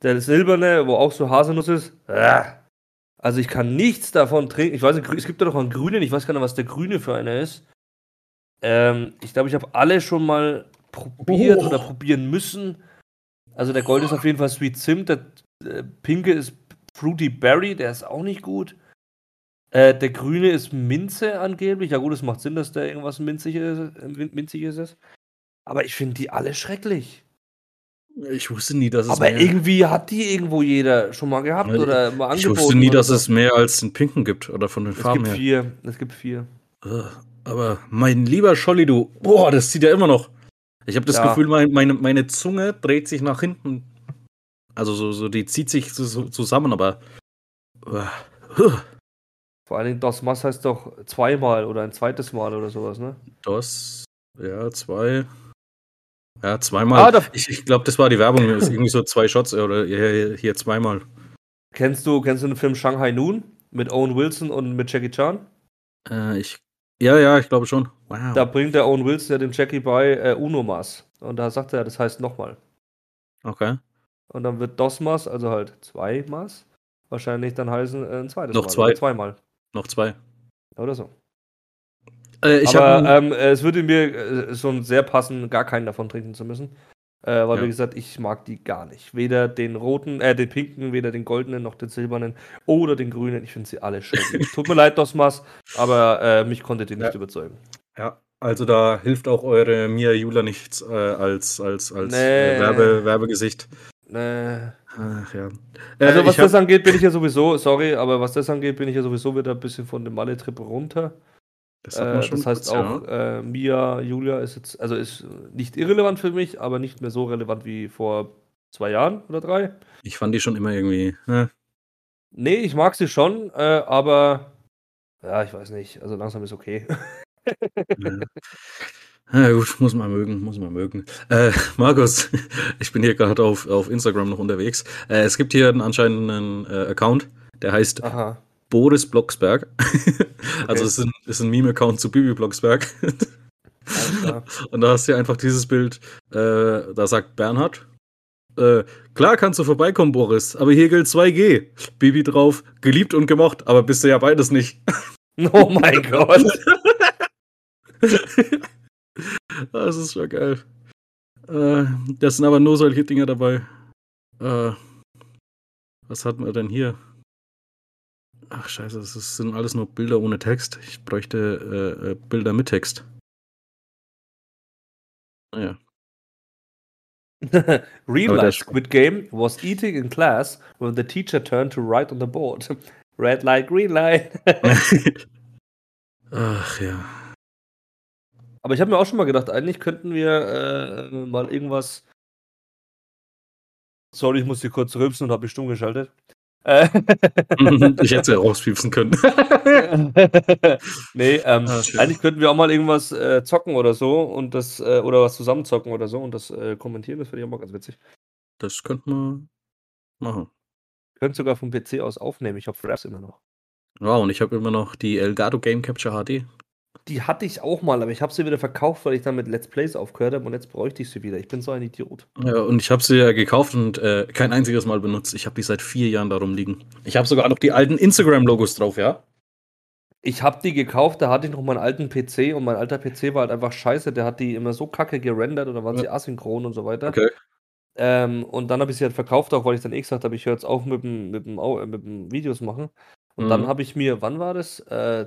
der silberne, wo auch so Haselnuss ist, äh. Also ich kann nichts davon trinken. Ich weiß nicht, es gibt da doch einen grünen, ich weiß gar nicht, was der grüne für einer ist. Ähm, ich glaube, ich habe alle schon mal probiert Oh. oder probieren müssen. Also der Gold ist auf jeden Fall Sweet Zimt, der äh, pinke ist Fruity Berry, der ist auch nicht gut. Äh, der grüne ist Minze angeblich. Ja gut, es macht Sinn, dass der irgendwas Minziges, äh, Min- Minziges ist. Aber ich finde die alle schrecklich. Ich wusste nie, dass es Aber mehr, irgendwie hat die irgendwo jeder schon mal gehabt Ja, oder mal ich angeboten. wusste nie, dass so. es mehr als den Pinken gibt oder von den Es Farben gibt her. vier. Es gibt vier. Aber mein lieber Scholli, du, boah, das zieht ja immer noch. Ich habe das Ja. Gefühl, mein, meine, meine Zunge dreht sich nach hinten. Also so, so die zieht sich so, zusammen, aber. Vor allen Dingen DOS Mass heißt doch zweimal oder ein zweites Mal oder sowas, ne? DOS, ja, zwei. Ja, zweimal. Ah, ich ich glaube, das war die Werbung. Das ist irgendwie so zwei Shots oder hier, hier zweimal. Kennst du, kennst du den Film Shanghai Noon mit Owen Wilson und mit Jackie Chan? Äh, ich, ja, ja, ich glaube schon. Wow. Da bringt der Owen Wilson ja dem Jackie bei äh, Uno-Maß. Und da sagt er, das heißt nochmal. Okay. Und dann wird DOS-Maß, also halt zwei Maß, wahrscheinlich dann heißen äh, ein zweites Noch Mal. zwei. Zweimal. Noch zwei. Oder so. Äh, ich Aber ähm, es würde mir äh, schon sehr passen, gar keinen davon trinken zu müssen. Äh, weil, Ja. wie gesagt, ich mag die gar nicht. Weder den roten, äh, den pinken, weder den goldenen, noch den silbernen oder den grünen. Ich finde sie alle schön. Tut mir leid, Dosmas, aber äh, mich konntet ihr nicht Ja. überzeugen. Ja, also da hilft auch eure Mia Jula nichts äh, als, als, als Nee. äh, Werbe, Werbegesicht. Äh, Ach ja. also, Äh, was das angeht, bin ich ja sowieso, sorry, aber was das angeht, bin ich ja sowieso wieder ein bisschen von dem Malle-Trip runter. Das Äh, das heißt kurz, ja. auch, äh, Mia, Julia ist jetzt, also ist nicht irrelevant für mich, aber nicht mehr so relevant wie vor zwei Jahren oder drei. Ich fand die schon immer irgendwie. Äh, Nee, ich mag sie schon, äh, aber ja, ich weiß nicht. Also langsam ist okay. Ja. Ja, gut, muss man mögen, muss man mögen. Äh, Markus, ich bin hier gerade auf, auf Instagram noch unterwegs. Äh, es gibt hier einen, anscheinend einen äh, Account, der heißt Aha. Boris Blocksberg. Also es ist ein, ist ein Meme-Account zu Bibi Blocksberg. Und da hast du einfach dieses Bild, äh, da sagt Bernhard, äh, klar kannst du vorbeikommen, Boris, aber hier gilt 2G. Bibi drauf, geliebt und gemocht, aber bist du ja beides nicht. Oh mein Gott. Das ist schon geil. Äh, das sind aber nur solche Dinger dabei. Äh, was hatten wir denn hier? Ach scheiße, das sind alles nur Bilder ohne Text. Ich bräuchte äh, äh, Bilder mit Text. Naja. Real life Squid Game was eating in class when the teacher turned to write on the board. Red light, green light. Ach ja. Aber ich habe mir auch schon mal gedacht, eigentlich könnten wir äh, mal irgendwas. Sorry, ich muss hier kurz rülpsen und habe mich stumm geschaltet. Äh, ich hätte es ja rauspiepsen können. nee, ähm, Ah, eigentlich könnten wir auch mal irgendwas äh, zocken oder so und das, äh, oder was zusammen zocken oder so und das äh, kommentieren, das finde ich auch mal ganz witzig. Das könnte man machen. Könnt sogar vom PC aus aufnehmen, ich habe Fraps immer noch. Wow, und ich habe immer noch die Elgato Game Capture HD. Die hatte ich auch mal, aber ich habe sie wieder verkauft, weil ich dann mit Let's Plays aufgehört habe und jetzt bräuchte ich sie wieder. Ich bin so ein Idiot. Ja, und ich habe sie ja gekauft und äh, kein einziges Mal benutzt. Ich habe die seit vier Jahren darum liegen. Ich habe sogar noch die alten Instagram-Logos drauf, ja? Ich habe die gekauft, da hatte ich noch meinen alten PC und mein alter PC war halt einfach scheiße. Der hat die immer so kacke gerendert oder waren Ja. sie asynchron und so weiter. Okay. Ähm, und dann habe ich sie halt verkauft, auch weil ich dann eh gesagt habe, ich höre jetzt auf mit dem, mit dem, äh, mit dem Videos machen. Und dann Mhm. habe ich mir, wann war das? Äh,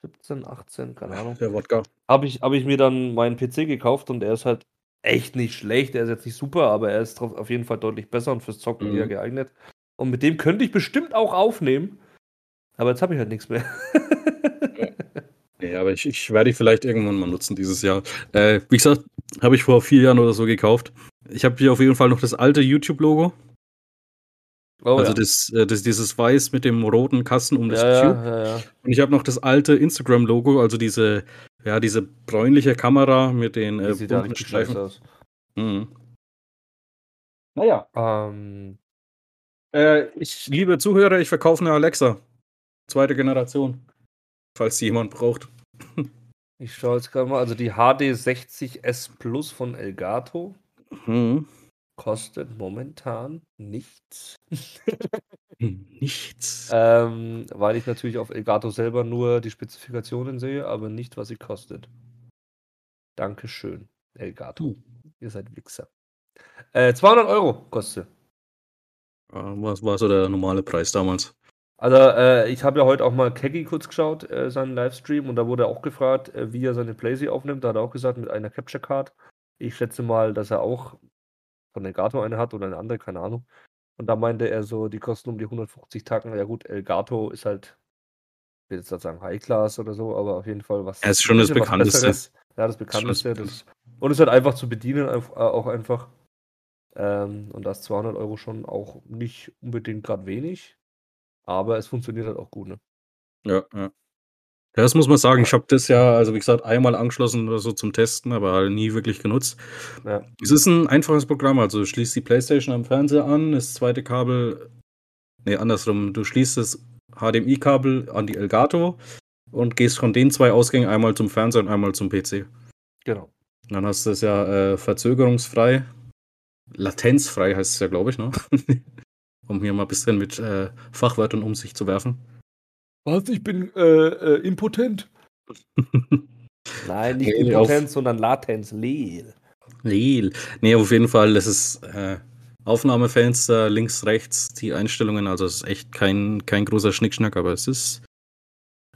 2017, 18, keine Ahnung. Der Wodka. Habe ich, hab ich mir dann meinen PC gekauft und der ist halt echt nicht schlecht. Er ist jetzt nicht super, aber er ist drauf, auf jeden Fall deutlich besser und fürs Zocken Mhm. eher geeignet. Und mit dem könnte ich bestimmt auch aufnehmen. Aber jetzt habe ich halt nichts mehr. Ja, aber ich, ich werde die vielleicht irgendwann mal nutzen dieses Jahr. Äh, wie gesagt, habe ich vor vier Jahren oder so gekauft. Ich habe hier auf jeden Fall noch das alte YouTube-Logo. Oh, also ja. das, äh, das, dieses Weiß mit dem roten Kasten um das ja, Cube. ja, ja, ja. Und ich habe noch das alte Instagram-Logo, also diese, ja, diese bräunliche Kamera mit den äh, sieht bunten aus. Mhm. Naja. Ähm, Äh, ich, liebe Zuhörer, ich verkaufe eine Alexa. Zweite Generation. Falls sie jemand braucht. ich schaue jetzt gerade mal. Also die HD60S Plus von Elgato Mhm. Kostet momentan nichts. Nichts. Ähm, weil ich natürlich auf Elgato selber nur die Spezifikationen sehe, aber nicht, was sie kostet. Dankeschön, Elgato. Hm. Ihr seid Wichser. Äh, 200 Euro kostet. Äh, Was war so der normale Preis damals? Also, äh, ich habe ja heute auch mal Keggy kurz geschaut, äh, seinen Livestream, und da wurde er auch gefragt, äh, wie er seine Playsee aufnimmt. Da hat er auch gesagt, mit einer Capture Card. Ich schätze mal, dass er auch Elgato eine hat oder eine andere, keine Ahnung. Und da meinte er so, die kosten um die 150 Tacken. Ja, gut, Elgato ist halt, ich will jetzt nicht sagen High Class oder so, aber auf jeden Fall was. Er ist schon das Bekannteste. Ja, das das bekannteste. Das, und ist halt einfach zu bedienen, äh, auch einfach. Ähm, und da ist 200 Euro schon auch nicht unbedingt gerade wenig. Aber es funktioniert halt auch gut, ne? Ja, ja. Ja, das muss man sagen. Ich habe das ja, also wie gesagt, einmal angeschlossen oder so zum Testen, aber halt nie wirklich genutzt. Ja. Es ist ein einfaches Programm, also du schließt die Playstation am Fernseher an, das zweite Kabel ne, andersrum, du schließt das HDMI-Kabel an die Elgato und gehst von den 2 Ausgängen einmal zum Fernseher und einmal zum PC. Genau. Dann hast du es ja, äh, verzögerungsfrei latenzfrei heißt es ja, glaube ich, ne? Um hier mal 'n bisschen mit, äh, Fachwörtern um sich zu werfen. Was? Ich bin, äh, äh, impotent. Nein, nicht Ne, auf Impotenz, sondern Latenz, Lel. Lel. Ne, auf jeden Fall, das ist, äh, Aufnahmefenster links, rechts, die Einstellungen, also es ist echt kein kein großer Schnickschnack, aber es ist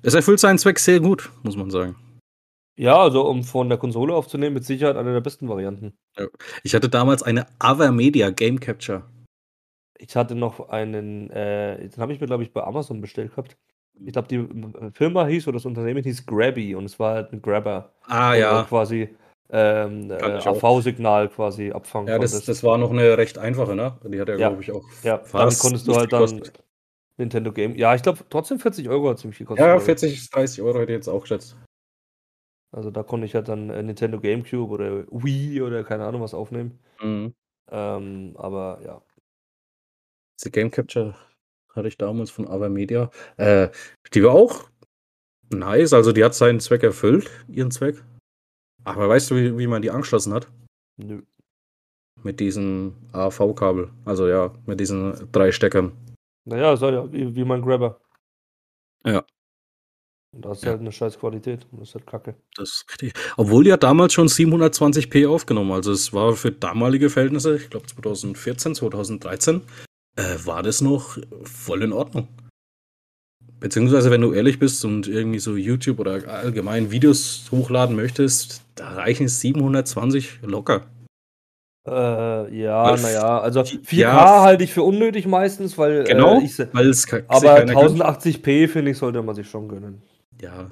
es erfüllt seinen Zweck sehr gut, muss man sagen. Ja, also um von der Konsole aufzunehmen, mit Sicherheit eine der besten Varianten. Ich hatte damals eine Avermedia Game Capture. Ich hatte noch einen, äh den habe ich mir, glaube ich, bei Amazon bestellt gehabt. Ich glaube, die, äh, Firma hieß oder das Unternehmen hieß Grabby und es war halt 'n Grabber, Ah, ja. quasi, ähm, äh. AV-Signal quasi abfangen Ja, das das war noch 'ne recht einfache, ne? Die hat ja, Ja. glaube ich, auch Ja, damit fast konntest du halt dann gekostet. Nintendo Game ja, ich glaube trotzdem 40 € hat's ziemlich gekostet, Ja, glaube ich. 40, 30 € hätte ich jetzt auch geschätzt. Also, da konnte ich halt dann, äh, Nintendo GameCube oder Wii oder keine Ahnung was aufnehmen. Mhm. Ähm, aber ja. Diese Game Capture hatte ich damals von Avermedia. Äh, die war auch nice, also die hat seinen Zweck erfüllt, ihren Zweck. Aber weißt du, wie wie man die angeschlossen hat? Nö. Mit diesem AV-Kabel. Also ja, mit diesen 3 Steckern. Na ja, soll ja wie wie mein Grabber. Ja. Und da hast du Ja. halt 'ne scheiß Qualität und das ist halt Kacke. Das ist richtig. Obwohl die hat damals schon 720p aufgenommen. Also, es war für damalige Verhältnisse, ich glaube 2014, 2013, äh, war das noch voll in Ordnung. Beziehungsweise, wenn du ehrlich bist und irgendwie so YouTube oder allgemein Videos hochladen möchtest, da reichen 720 locker. Äh, ja, Weil na f ja, also die 4K ja, halte ich für unnötig meistens, weil, Genau, äh, ich weil es aber keiner gönnt. 1080p, finde ich, sollte man sich schon gönnen. Ja.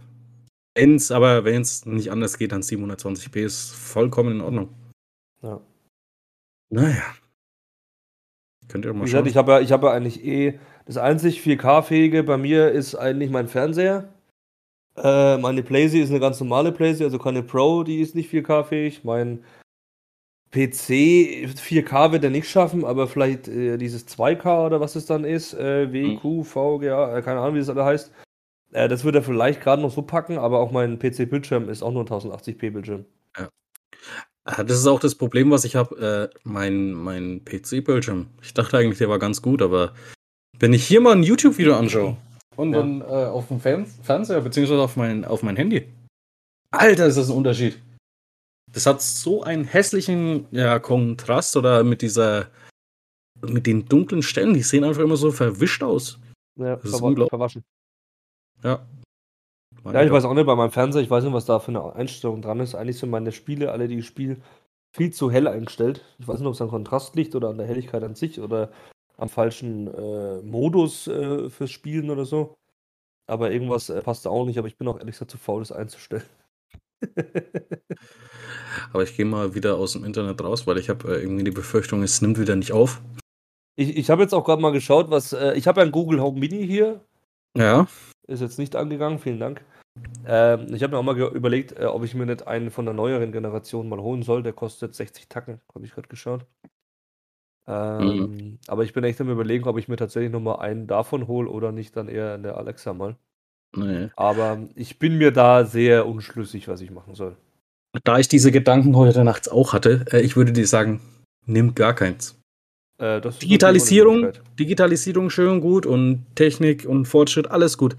Wenn's aber wenn's nicht anders geht, dann 720p ist vollkommen in Ordnung. Ja. Na ja. Könnt ihr Wie mal gesagt, schauen. ich habe ja ich habe ja eigentlich eh das einzig 4K-fähige bei mir ist eigentlich mein Fernseher. Äh, meine Playsee ist 'ne ganz normale Playsee, also keine Pro, die ist nicht 4K-fähig. Mein PC 4K wird er nicht schaffen, aber vielleicht, äh, dieses 2K oder was es dann ist, äh. WQ, VGA, äh, keine Ahnung, wie das alle heißt. Äh, das wird er vielleicht grad noch so packen, aber auch mein PC-Bildschirm ist auch nur 'n 1080p-Bildschirm. Ja. Ah, das ist auch das Problem, was ich habe, äh, mein mein PC-Bildschirm. Ich dachte eigentlich, der war ganz gut, aber wenn ich hier mal 'n YouTube-Video anschaue und Ja. dann, äh, aufm Fern Fernseher beziehungsweise auf mein auf mein Handy. Alter, ist das 'n Unterschied. Das hat so einen hässlichen, ja, Kontrast oder mit dieser mit den dunklen Stellen, die sehen einfach immer so verwischt aus. Ja, Das ist unglaublich. verwaschen. Ja. Ja, ich weiß auch nicht bei meinem Fernseher, ich weiß nicht, was da für 'ne Einstellung dran ist. Eigentlich sind meine Spiele, alle, die ich spiele, viel zu hell eingestellt. Ich weiß nicht, ob's am Kontrast liegt oder an der Helligkeit an sich oder am falschen, äh, Modus, äh, fürs Spielen oder so. Aber irgendwas, äh, passt da auch nicht, aber ich bin auch ehrlich gesagt zu faul, das einzustellen. Aber ich gehe mal wieder aus'm Internet raus, weil ich habe, äh, irgendwie die Befürchtung, es nimmt wieder nicht auf. Ich ich habe jetzt auch grad mal geschaut, was äh, ich habe ja 'n Google Home Mini hier. Ja. Ist jetzt nicht angegangen, vielen Dank. Ähm, ich habe mir auch mal überlegt, äh, ob ich mir nicht einen von der neueren Generation mal holen soll. Der kostet 60 Tacken, habe ich grad geschaut. Mhm. Ähm, aber ich bin echt am Überlegen, ob ich mir tatsächlich noch mal einen davon hole oder nicht dann eher in der Alexa mal. Ne. Aber ich bin mir da sehr unschlüssig, was ich machen soll. Da ich diese Gedanken heute nachts auch hatte, äh, ich würde dir sagen, nimm gar keins. Äh, Digitalisierung. Digitalisierung schön gut und Technik und Fortschritt, alles gut.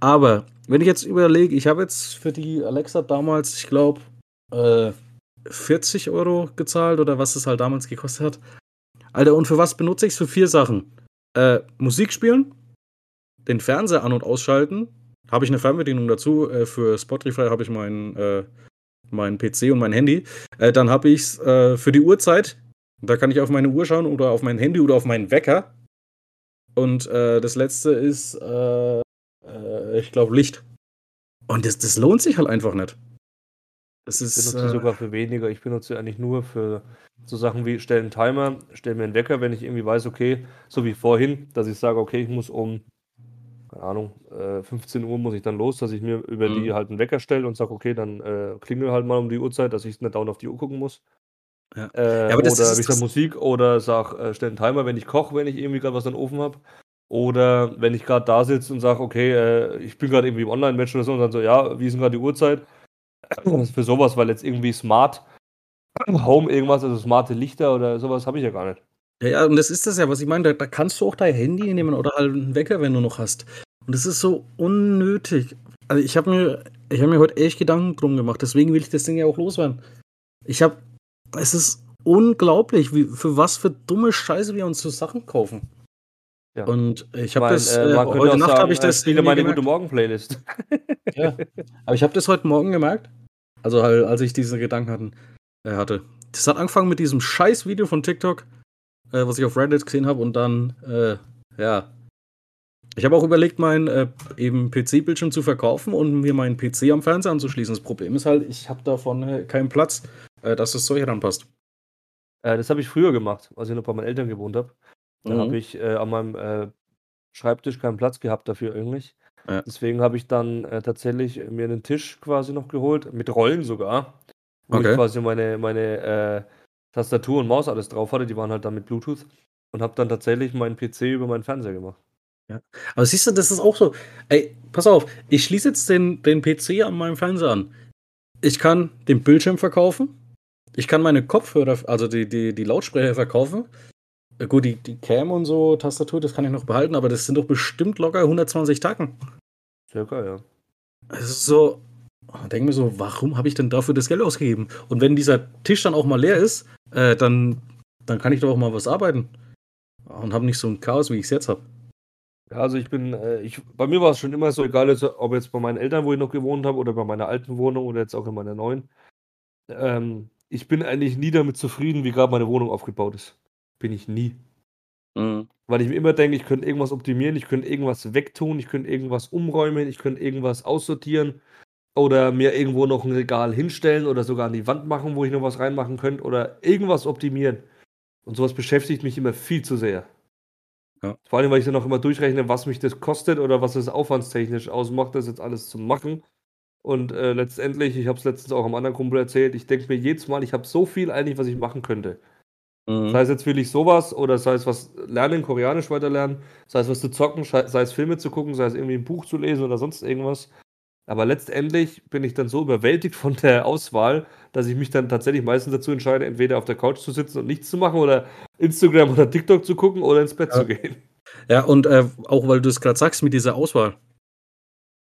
Aber wenn ich jetzt überlege, ich habe jetzt für die Alexa damals, ich glaube, äh, 40 € gezahlt oder was es halt damals gekostet hat. Alter, und für was benutze ich's? Für 4 Sachen. Äh, Musik spielen, den Fernseher an und ausschalten. Habe ich 'ne Fernbedienung dazu. Äh, für Spotify habe ich meinen, äh meinen PC und mein Handy. Äh, dann habe ich's, äh, für die Uhrzeit. Da kann ich auf meine Uhr schauen oder auf mein Handy oder auf meinen Wecker. Und, äh, das Letzte ist, äh, ich glaube, Licht. Und das das lohnt sich halt einfach nicht. Das Ich ist, benutze äh sogar für weniger. Ich benutze eigentlich nur für so Sachen wie stelle 'n Timer, stelle mir 'n Wecker, wenn ich irgendwie weiß, okay, so wie vorhin, dass ich sage: „Okay, ich muss um keine Ahnung, äh, 15 Uhr muss ich dann los, dass ich mir über die Mhm. halt 'n Wecker stelle und sage: „Okay, dann, äh, klingel halt mal um die Uhrzeit“, dass ich nicht dauernd auf die Uhr gucken muss. Ja. Äh, Ja, oder gesagt das Musik oder sage, äh, stelle 'n Timer, wenn ich koche, wenn ich irgendwie grad was in Ofen habe. Oder wenn ich grad da sitze und sage: „Okay, äh, ich bin grad irgendwie im Online-Match oder so“ und dann so: „Ja, wie ist 'n grad die Uhrzeit?“ Für so was, weil jetzt irgendwie Smart Home irgendwas, also smarte Lichter oder so was habe ich ja gar nicht. Ja, ja, und das ist das ja, was ich meine, da da kannst du auch dein Handy nehmen oder halt 'n Wecker, wenn du noch hast. Und das ist so unnötig. Also, ich habe mir ich mir heute echt Gedanken drum gemacht, deswegen will ich das Ding ja auch loswerden. Ich habe es ist unglaublich, wie für was für dumme Scheiße wir uns so Sachen kaufen. Ja. Und ich habe das, äh, äh heute Nacht habe ich äh, das spiele irgendwie meine gemerkt. Gute-Morgen-Playlist. Ja, aber ich habe das heute Morgen gemerkt, also halt, als ich diese Gedanken hatten äh, hatte. Das hat angefangen mit diesem scheiß Video von TikTok, äh, was ich auf Reddit gesehen habe und dann, äh, ja. Ich habe auch überlegt, meinen, äh, eben PC-Bildschirm zu verkaufen und mir meinen PC am Fernseher anzuschließen. Das Problem ist halt, ich habe davon, äh, keinen Platz, äh, dass das Zeug ranpasst. Äh, das habe ich früher gemacht, als ich noch bei meinen Eltern gewohnt habe. Da habe Mhm. ich, äh, an meinem, äh, Schreibtisch keinen Platz gehabt dafür eigentlich. Ja. Deswegen habe ich dann, äh, tatsächlich mir 'nen Tisch quasi noch geholt, mit Rollen sogar, wo ich Okay. quasi meine meine, äh, Tastatur und Maus alles drauf hatte. Die waren halt dann mit Bluetooth und habe dann tatsächlich meinen PC über meinen Fernseher gemacht. Ja. Aber siehst du, das ist auch so ey, pass auf, ich schließe jetzt den den PC an meinem Fernseher an. Ich kann den Bildschirm verkaufen. Ich kann meine Kopfhörer also die die die Lautsprecher verkaufen. Äh, gut, die die Cam und so, Tastatur, das kann ich noch behalten, aber das sind doch bestimmt locker 120 Tacken. Circa, ja. Es ist so denke mir so: „Warum habe ich denn dafür das Geld ausgegeben?“ Und wenn dieser Tisch dann auch mal leer ist, äh, dann dann kann ich doch auch mal was arbeiten und habe nicht so 'n Chaos, wie ich's jetzt habe. Ja, also ich bin, äh ich bei mir war's schon immer so, egal ob jetzt bei meinen Eltern, wo ich noch gewohnt habe, oder bei meiner alten Wohnung oder jetzt auch in meiner neuen. Ähm, ich bin eigentlich nie damit zufrieden, wie grad meine Wohnung aufgebaut ist. Bin ich nie. Mhm. Weil ich mir immer denke, ich könnte irgendwas optimieren, ich könnte irgendwas wegtun, ich könnte irgendwas umräumen, ich könnte irgendwas aussortieren oder mir irgendwo noch 'n Regal hinstellen oder sogar an die Wand machen, wo ich noch was reinmachen könnte oder irgendwas optimieren. Und so was beschäftigt mich immer viel zu sehr. Ja. Vor allem, weil ich dann auch immer durchrechne, was mich das kostet oder was es aufwandstechnisch ausmacht, das jetzt alles zu machen. Und, äh, letztendlich, ich habe es letztens auch 'nem anderen Kumpel erzählt, ich denke mir jedes Mal, ich habe so viel eigentlich, was ich machen könnte. Mhm. Sei es jetzt wirklich so was oder sei es was lernen, Koreanisch weiterlernen, sei es was zu zocken, sei es Filme zu gucken, sei es irgendwie 'n Buch zu lesen oder sonst irgendwas. Aber letztendlich bin ich dann so überwältigt von der Auswahl, dass ich mich dann tatsächlich meistens dazu entscheide, entweder auf der Couch zu sitzen und nichts zu machen oder Instagram oder TikTok zu gucken oder ins Bett Ja. zu gehen. Ja, und, äh, auch weil du's grad sagst mit dieser Auswahl.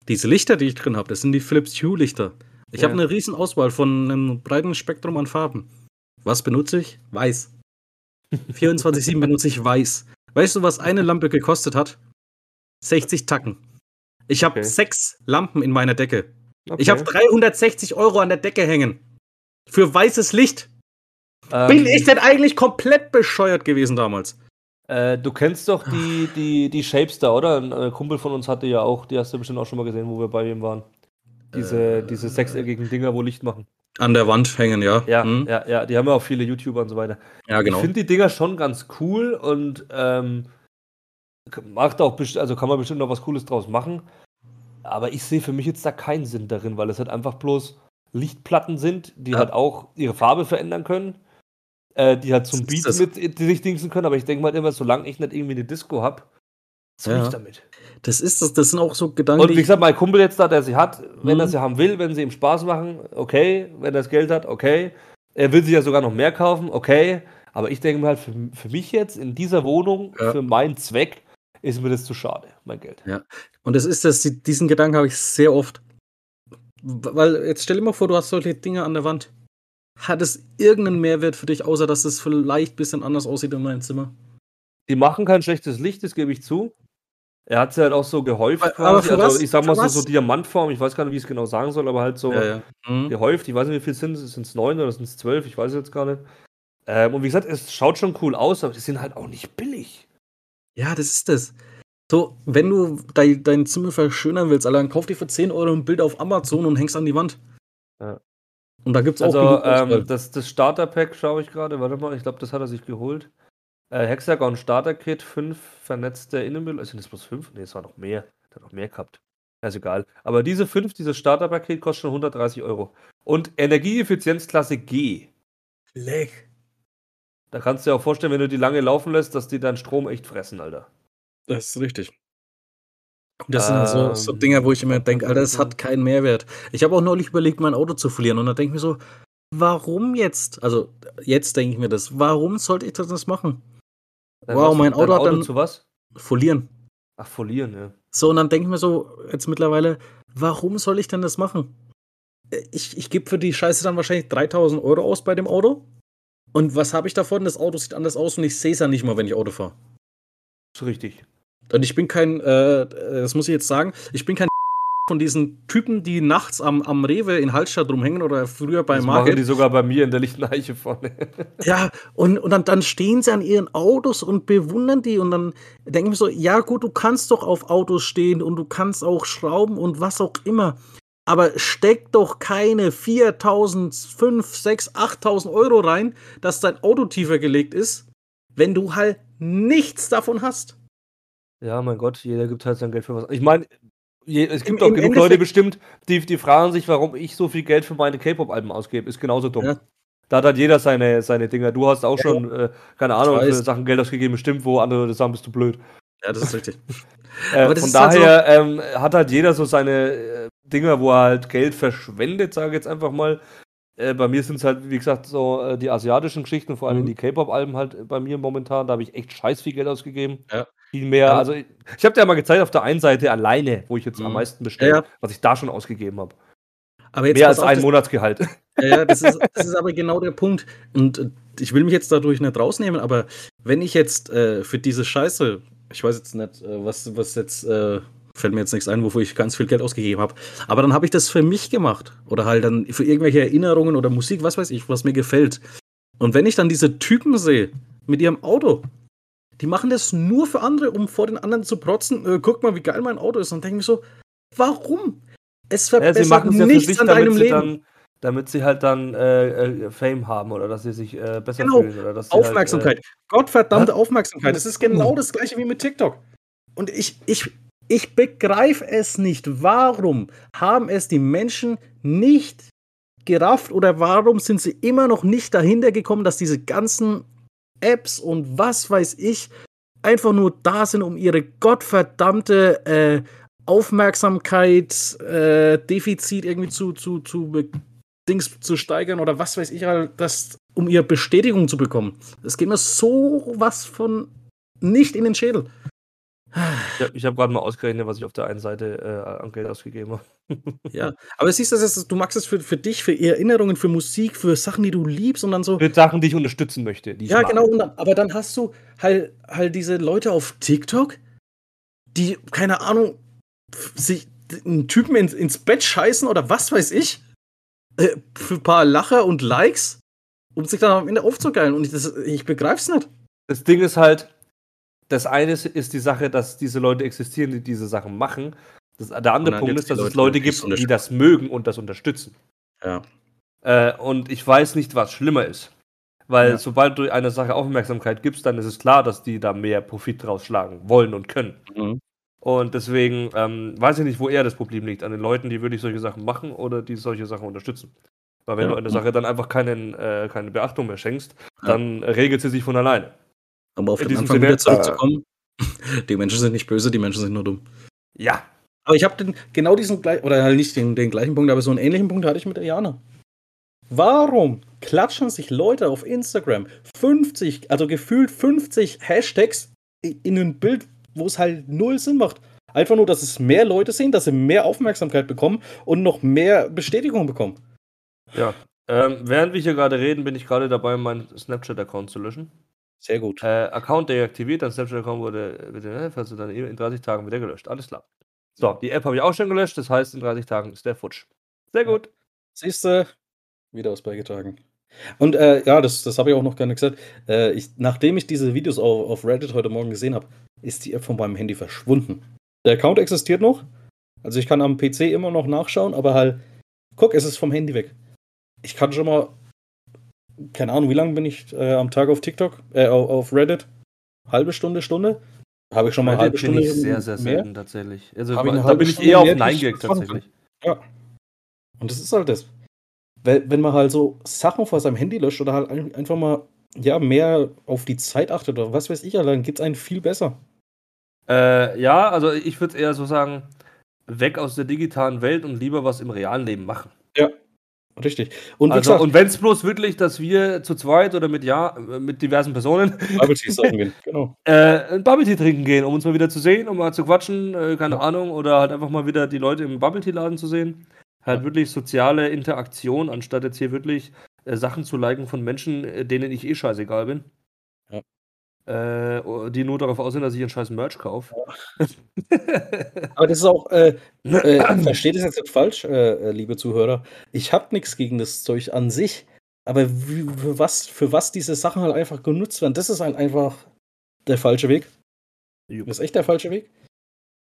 Diese Lichter, die ich drin habe, das sind die Philips Hue Lichter. Ich habe Ja. 'ne Riesenauswahl von 'nem breiten Spektrum an Farben. Was benutze ich? Weiß. 24/7 benutze ich weiß. Weißt du, was eine Lampe gekostet hat? 60 Tacken. Ich habe Okay. 6 Lampen in meiner Decke. Ich habe Okay. 360 € an der Decke hängen. Für weißes Licht. Bin Ähm ich denn eigentlich komplett bescheuert gewesen damals? Äh, du kennst doch die die die Shapester, oder? 'N, äh, Kumpel von uns hatte ja auch die hast du bestimmt auch schon mal gesehen, wo wir bei ihm waren. Diese diese Äh sechseckigen Dinger, wo Licht machen. An der Wand hängen, ja. Ja, Mhm. ja, ja, die haben ja auch viele YouTuber und so weiter. Ja, Ich genau. finde die Dinger schon ganz cool und, ähm, macht auch also kann man bestimmt noch was Cooles draus machen. Aber ich sehe für mich jetzt da keinen Sinn darin, weil es halt einfach bloß Lichtplatten sind, die Ja. halt auch ihre Farbe verändern können, äh, die halt zum Beat mit i sich dingsen können, aber ich denke mir halt immer, solange ich nicht irgendwie 'ne Disco habe, was soll ich Ja. damit? Das ist das das sind auch so Gedanken, Und wie ich gesagt, mein Kumpel jetzt da, der sie hat, wenn er Mhm. sie haben will, wenn sie ihm Spaß machen, okay. Wenn er das Geld hat, okay. Er will sich ja sogar noch mehr kaufen, okay. Aber ich denke mir halt, für für mich jetzt in dieser Wohnung, Ja. für meinen Zweck, ist mir das zu schade, mein Geld. Ja. Und das ist das die diesen Gedanken habe ich sehr oft. Weil jetzt stell dir mal vor, du hast solche Dinge an der Wand. Hat es irgend 'nen Mehrwert für dich, außer dass es vielleicht bisschen anders aussieht in deinem Zimmer? Die machen kein schlechtes Licht, das gebe ich zu. Er hat sie halt auch so gehäuft Aber quasi. für Also, was? ich Für mal so was? so Diamantform. Ich weiß gar nicht, wie ich's genau sagen soll, aber halt so Ja, ja. Mhm. gehäuft. Ich weiß nicht, wie viel sind's? Sind's 9 oder sind's 12? Ich weiß es jetzt gar nicht. Ähm, und wie gesagt, es schaut schon cool aus, aber die sind halt auch nicht billig. Ja, das ist das. So, wenn du dei dein Zimmer verschönern willst, Alter, dann kauf dir für 10 € 'n Bild auf Amazon und häng's an die Wand. Ja. Und da gibt's auch Also, ähm, das das Starter-Pack schaue ich grade. Warte mal, ich glaube, das hat er sich geholt. Äh, Hexagon Starter Kit, 5 vernetzte Innenbel sind das bloß 5? Ne, es waren noch mehr. Der hat noch mehr gehabt. ist egal. Aber diese fünf, dieses Starterpaket kostet schon 130 Euro. Und Energieeffizienzklasse G. Leck. Da kannst du dir auch vorstellen, wenn du die lange laufen lässt, dass die deinen Strom echt fressen, Alter. Das ist richtig. Das sind so, so ähm, Dinger, wo ich immer denke, Alter, das hat keinen Mehrwert. Ich habe auch neulich überlegt, mein Auto zu verlieren. Und dann denke ich mir so, warum jetzt? Also, jetzt denke ich mir das. Warum sollte ich das machen? Äh, wow, mein Auto, Auto hat dann. Zu was? Folieren. Ach, folieren, ja. So, und dann denke ich mir so, jetzt mittlerweile, warum soll ich denn das machen? Ich, ich gebe für die Scheiße dann wahrscheinlich 3000 Euro aus bei dem Auto. Und was habe ich davon? Das Auto sieht anders aus und ich sehe es ja nicht mal, wenn ich Auto fahre. So richtig. Und ich bin kein, äh, das muss ich jetzt sagen, ich bin kein von diesen Typen, die nachts am, am Rewe in Hallstatt rumhängen oder früher bei das Market. machen die sogar bei mir in der lichten Eiche vorne. ja, und, und dann, dann stehen sie an ihren Autos und bewundern die und dann denke ich mir so, ja gut, du kannst doch auf Autos stehen und du kannst auch schrauben und was auch immer. Aber steck doch keine 4.000, 5, 6, 8.000 Euro rein, dass dein Auto tiefer gelegt ist, wenn du halt nichts davon hast. Ja, mein Gott, jeder gibt halt sein Geld für was. Ich meine, es gibt Im, auch genug Leute bestimmt, die, die fragen sich, warum ich so viel Geld für meine K-Pop-Alben ausgebe. Ist genauso dumm. Ja. Da hat halt jeder seine, seine Dinger. Du hast auch ja, schon, äh, keine Ahnung, für Sachen Geld ausgegeben, bestimmt, wo andere sagen, bist du blöd. Ja, das ist richtig. äh, von daher halt so ähm, hat halt jeder so seine äh, Dinger, wo er halt Geld verschwendet, sage ich jetzt einfach mal. Äh, bei mir sind es halt, wie gesagt, so äh, die asiatischen Geschichten, vor allem mhm. die K-Pop-Alben halt bei mir momentan. Da habe ich echt scheiß viel Geld ausgegeben. Ja. Viel mehr. Ja. Also, ich, ich habe dir ja mal gezeigt auf der einen Seite alleine, wo ich jetzt mhm. am meisten bestelle, ja, was ich da schon ausgegeben habe. Mehr als ein Monatsgehalt. Ja, das ist, das ist aber genau der Punkt. Und äh, ich will mich jetzt dadurch nicht rausnehmen, aber wenn ich jetzt äh, für diese Scheiße, ich weiß jetzt nicht, äh, was, was jetzt äh, fällt mir jetzt nichts ein, wofür ich ganz viel Geld ausgegeben habe. Aber dann habe ich das für mich gemacht. Oder halt dann für irgendwelche Erinnerungen oder Musik, was weiß ich, was mir gefällt. Und wenn ich dann diese Typen sehe mit ihrem Auto, die machen das nur für andere, um vor den anderen zu protzen. Äh, guck mal, wie geil mein Auto ist. Und denke mir so, warum? Es verbessert ja, ja nichts sich, an deinem Leben. Dann, damit sie halt dann äh, äh, Fame haben oder dass sie sich äh, besser genau. fühlen. Oder dass Aufmerksamkeit. Halt, Gottverdammte Aufmerksamkeit. Das ist genau das gleiche wie mit TikTok. Und ich, ich, ich begreife es nicht. Warum haben es die Menschen nicht gerafft oder warum sind sie immer noch nicht dahinter gekommen, dass diese ganzen Apps und was weiß ich einfach nur da sind, um ihre gottverdammte äh, Aufmerksamkeit, äh, Defizit irgendwie zu, zu, zu Dings zu steigern oder was weiß ich, halt, das, um ihre Bestätigung zu bekommen. Es geht mir so was von nicht in den Schädel. Ich habe gerade mal ausgerechnet, was ich auf der einen Seite äh, an Geld ausgegeben habe. ja, aber siehst du, das du magst es für, für dich, für Erinnerungen, für Musik, für Sachen, die du liebst und dann so. Für Sachen, die ich unterstützen möchte. ja, genau, dann, aber dann hast du halt, halt diese Leute auf TikTok, die, keine Ahnung, sich einen Typen ins, ins Bett scheißen oder was weiß ich, äh, für ein paar Lacher und Likes, um sich dann am Ende aufzugeilen. Und ich, das, ich begreif's nicht. Das Ding ist halt, das eine ist die Sache, dass diese Leute existieren, die diese Sachen machen. Das, der andere Punkt ist, dass Leute, es Leute gibt, die das mögen und das unterstützen. Ja. Äh, und ich weiß nicht, was schlimmer ist. Weil ja. sobald du einer Sache Aufmerksamkeit gibst, dann ist es klar, dass die da mehr Profit draus schlagen wollen und können. Mhm. Und deswegen ähm, weiß ich nicht, wo eher das Problem liegt. An den Leuten, die wirklich solche Sachen machen oder die solche Sachen unterstützen. Weil wenn ja. du einer Sache dann einfach keinen, äh, keine Beachtung mehr schenkst, dann regelt sie sich von alleine. Um auf den Anfang Sinne, wieder zurückzukommen. Äh, die Menschen sind nicht böse, die Menschen sind nur dumm. Ja. Aber ich habe genau diesen gleichen, oder halt nicht den, den gleichen Punkt, aber so einen ähnlichen Punkt hatte ich mit der Jana. Warum klatschen sich Leute auf Instagram 50, also gefühlt 50 Hashtags in ein Bild, wo es halt null Sinn macht? Einfach nur, dass es mehr Leute sehen, dass sie mehr Aufmerksamkeit bekommen und noch mehr Bestätigung bekommen. Ja. Ähm, während wir hier gerade reden, bin ich gerade dabei, meinen Snapchat-Account zu löschen. Sehr gut. Äh, Account deaktiviert, dein Snapchat-Account wurde, bitte, falls du dann in 30 Tagen wieder gelöscht. Alles klar. So, die App habe ich auch schon gelöscht, das heißt, in 30 Tagen ist der futsch. Sehr gut. Siehst du, wieder was beigetragen. Und äh, ja, das, das habe ich auch noch gar nicht gesagt. Äh, ich, nachdem ich diese Videos auf, auf Reddit heute Morgen gesehen habe, ist die App von meinem Handy verschwunden. Der Account existiert noch. Also ich kann am PC immer noch nachschauen, aber halt, guck, es ist vom Handy weg. Ich kann schon mal keine Ahnung, wie lange bin ich äh, am Tag auf TikTok, äh, auf Reddit? Halbe Stunde, Stunde? Habe ich schon mal eine halbe Stunde ich sehr, sehr mehr. selten tatsächlich. Also da halbe bin ich Stunde eher auf mehr, Nein kann. tatsächlich. Ja. Und das ist halt das. Wenn, wenn man halt so Sachen vor seinem Handy löscht oder halt ein- einfach mal ja, mehr auf die Zeit achtet oder was weiß ich, dann geht es einem viel besser. Äh, ja, also ich würde eher so sagen, weg aus der digitalen Welt und lieber was im realen Leben machen. Richtig. Und also, und wenn es bloß wirklich, dass wir zu zweit oder mit ja, mit diversen Personen Bubble Tea sagen wir. Genau. äh, ein Bubble Tea trinken gehen, um uns mal wieder zu sehen, um mal zu quatschen, äh, keine Ahnung, oder halt einfach mal wieder die Leute im Bubble Tea Laden zu sehen. Halt Ja. wirklich soziale Interaktion, anstatt jetzt hier wirklich äh, Sachen zu liken von Menschen, äh, denen ich eh scheißegal bin. Äh, die nur darauf aussehen, dass ich einen scheiß Merch kaufe. Aber das ist auch, äh, äh, versteht es jetzt nicht falsch, äh, äh, liebe Zuhörer. Ich habe nichts gegen das Zeug an sich, aber wie, für, was, für was diese Sachen halt einfach genutzt werden, das ist halt einfach der falsche Weg. Jupp. Das ist echt der falsche Weg.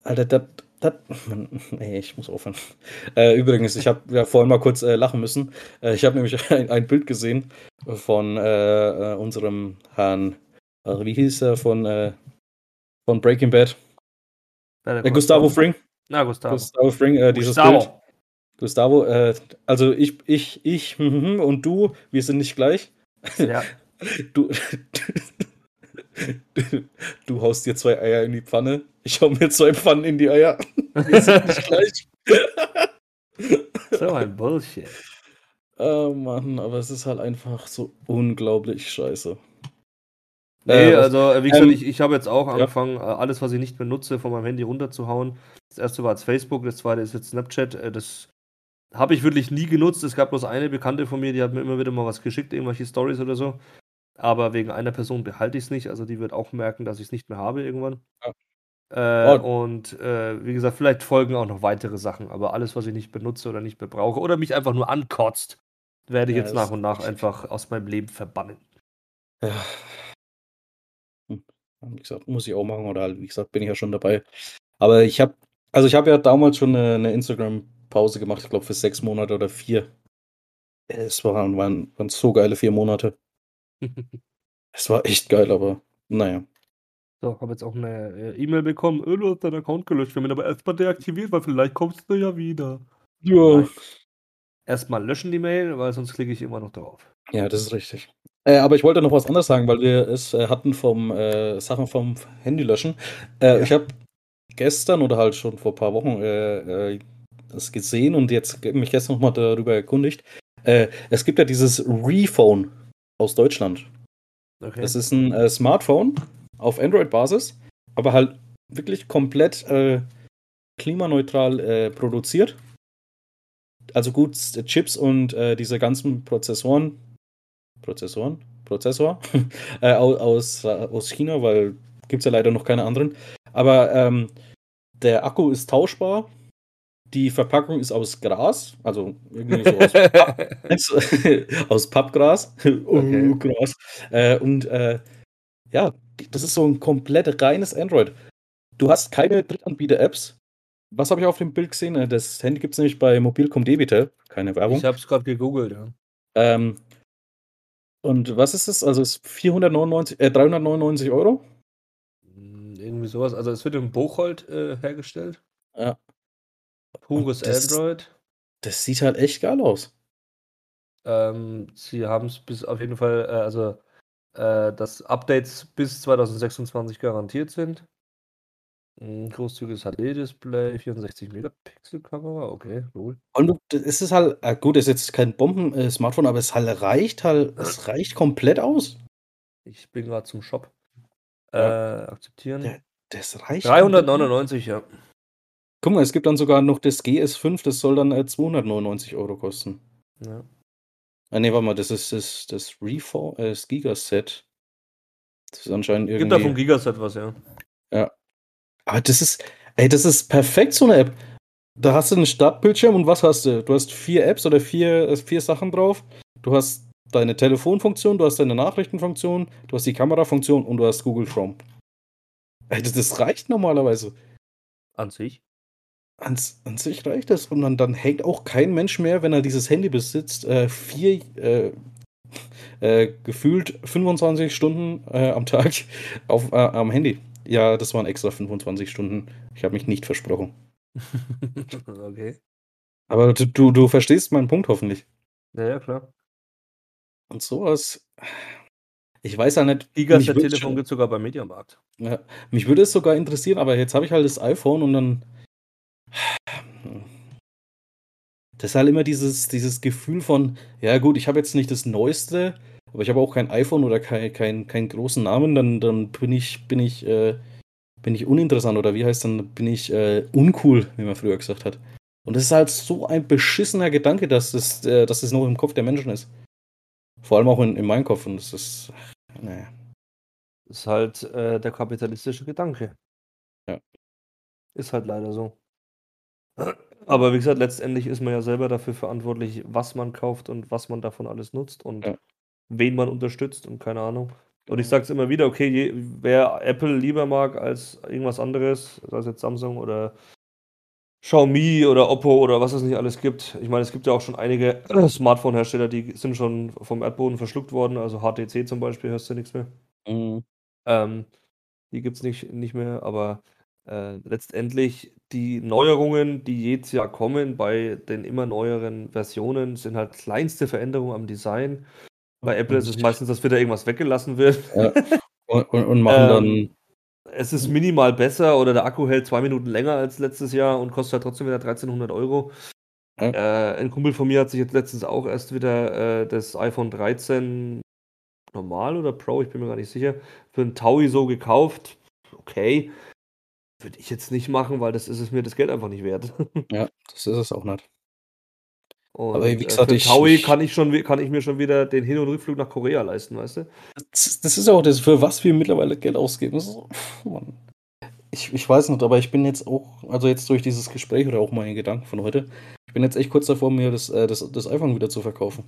Alter, das, nee, ich muss aufhören. Äh, übrigens, ich habe ja vorhin mal kurz äh, lachen müssen. Äh, ich habe nämlich ein, ein Bild gesehen von äh, unserem Herrn, wie hieß er, von, äh, von Breaking Bad. Ja, der Äh, Gustavo Fring. Na, Gustavo. Gustavo Fring, äh, dieses Bild. Gustavo. Gustavo, äh, also ich, ich, ich mhm, und du, wir sind nicht gleich. Ja. Du, du, du haust dir zwei Eier in die Pfanne. Ich hau mir zwei Pfannen in die Eier. Wir sind nicht gleich. so ein Bullshit. Oh Mann, aber es ist halt einfach so unglaublich scheiße. Nee, Äh, also äh, wie gesagt, ähm, ich, ich habe jetzt auch ja. angefangen, äh, alles, was ich nicht benutze, von meinem Handy runterzuhauen. Das erste war jetzt Facebook, das zweite ist jetzt Snapchat. Äh, das habe ich wirklich nie genutzt. Es gab bloß eine Bekannte von mir, die hat mir immer wieder mal was geschickt, irgendwelche Stories oder so. Aber wegen einer Person behalte ich es nicht. Also die wird auch merken, dass ich es nicht mehr habe irgendwann. Äh, Oh. Und äh, wie gesagt, vielleicht folgen auch noch weitere Sachen. Aber alles, was ich nicht benutze oder nicht mehr brauche oder mich einfach nur ankotzt, werde ich Ja, jetzt nach und nach einfach aus meinem Leben verbannen. Ja. Wie gesagt, muss ich auch machen, oder halt, wie gesagt, bin ich ja schon dabei. Aber ich habe, also ich habe ja damals schon eine, eine Instagram-Pause gemacht, ich glaube für sechs Monate oder vier. Es waren, waren, waren so geile vier Monate. Es war echt geil, aber naja. So, habe jetzt auch eine äh, E-Mail bekommen. Äh, du hast deinen Account gelöscht. Wir haben ihn aber erstmal deaktiviert, weil vielleicht kommst du ja wieder. Ja. Erstmal löschen die Mail, weil sonst klicke ich immer noch drauf. Ja, das ist richtig. Äh, aber ich wollte noch was anderes sagen, weil wir es äh, hatten vom äh, Sachen vom Handy löschen. Äh, Ich habe gestern oder halt schon vor ein paar Wochen das gesehen und jetzt mich gestern nochmal darüber erkundigt. Es gibt ja dieses Rephone aus Deutschland. Okay. Das ist ein Smartphone auf Android-Basis, aber halt wirklich komplett klimaneutral produziert. Also gut, Chips und diese ganzen Prozessoren, Prozessoren, Prozessor äh, au- aus, äh, aus China, weil gibt es ja leider noch keine anderen. Aber ähm, der Akku ist tauschbar. Die Verpackung ist aus Gras, also irgendwie so aus Papp, aus Pappgras. Okay. Gras. Äh, und äh, ja, das ist so ein komplett reines Android. Du hast keine Drittanbieter-Apps. Was habe ich auf dem Bild gesehen? Äh, Das Handy gibt es nämlich bei Mobilcom Debitel. Keine Werbung. ich habe es gerade gegoogelt, ja. Ähm, und was ist es? Also es ist 499, äh, 399 Euro. Hm, Irgendwie sowas. Also es wird in Bocholt äh, hergestellt. Ja. Pures das- Android. Das sieht halt echt geil aus. Ähm, sie haben es bis auf jeden Fall, äh, also äh, dass Updates bis 2026 garantiert sind. Großzügiges HD-Display, 64 Megapixel Kamera, okay, cool. Und es ist halt, äh, gut, es ist jetzt kein Bomben-Smartphone, aber es halt reicht halt, es reicht komplett aus. Ich bin gerade zum Shop. Ja. Äh, akzeptieren. Der- Das reicht. komplett aus. 399, ja. Guck mal, es gibt dann sogar noch das GS5, das soll dann äh, 299 Euro kosten. ja. Ah, nee, warte mal, das ist das, das Reform, äh, das Gigaset. Das ist anscheinend Gibt da vom irgendwie. Gigaset was, ja. Aber das ist, ey, das ist perfekt, so eine App. Da hast du einen Startbildschirm und was hast du? Du hast vier Apps oder vier, äh, vier Sachen drauf. Du hast deine Telefonfunktion, du hast deine Nachrichtenfunktion, du hast die Kamerafunktion und du hast Google Chrome. Ey, das, das reicht normalerweise. An sich. An, an sich reicht das. Und dann, dann hängt auch kein Mensch mehr, wenn er dieses Handy besitzt, äh, vier, äh, äh, gefühlt 25 Stunden äh, am Tag auf, äh, am Handy. Ja, das waren extra 25 Stunden. Ich habe mich nicht versprochen. Okay. Aber du du du verstehst meinen Punkt hoffentlich. Ja, ja, klar. Und so was ich weiß ja nicht, mich würd's Gigaset-Telefon schon gibt's sogar beim Mediamarkt. ja, mich würde es sogar interessieren, aber jetzt habe ich halt das iPhone und dann das ist halt immer dieses dieses Gefühl von: „Ja gut, ich habe jetzt nicht das Neueste, aber ich habe auch kein iPhone oder kei kein keinen großen Namen, dann dann bin ich bin ich, äh bin ich uninteressant“ oder wie heißt dann bin ich, äh, uncool, wie man früher gesagt hat. Und das ist halt so ein beschissener Gedanke, dass das äh, dass das noch im Kopf der Menschen ist. Vor allem auch in in meinem Kopf und das ist na ja. Ist halt, äh, der kapitalistische Gedanke. Ja. Ist halt leider so. Aber wie gesagt, letztendlich ist man ja selber dafür verantwortlich, was man kauft und was man davon alles nutzt und Ja. Wen man unterstützt und keine Ahnung. Und ich sage es immer wieder, okay, je wer Apple lieber mag als irgendwas anderes, sei es jetzt Samsung oder Xiaomi oder Oppo oder was es nicht alles gibt. Ich meine, es gibt ja auch schon einige Smartphone-Hersteller, die sind schon vom Erdboden verschluckt worden. Also HTC zum Beispiel hörst du nichts mehr. Mhm. Ähm, die gibt's nicht nicht mehr, aber, äh, letztendlich die Neuerungen, die jedes Jahr kommen bei den immer neueren Versionen, sind halt kleinste Veränderungen am Design. Bei Apple ist es meistens, dass wieder irgendwas weggelassen wird. Ja. Und und und machen dann Ähm, es ist minimal besser oder der Akku hält 2 Minuten länger als letztes Jahr und kostet halt trotzdem wieder 1.300 €. Ja. Äh, ein Kumpel von mir hat sich jetzt letztens auch erst wieder, äh, das iPhone 13 normal oder Pro, ich bin mir gar nicht sicher, für 'n Taui so gekauft. Okay. Würde ich jetzt nicht machen, weil das ist es mir das Geld einfach nicht wert. Ja, das ist es auch nicht. Aber Und, wie äh, gesagt, für ich Taui kann ich schon kann ich mir schon wieder den Hin und Rückflug nach Korea leisten, weißt du? Das das ist auch das, für was wir mittlerweile Geld ausgeben. So Mann. Ich ich weiß nicht, aber ich bin jetzt auch also jetzt durch dieses Gespräch oder auch meine Gedanken von heute, ich bin jetzt echt kurz davor, mir das äh, das das iPhone wieder zu verkaufen.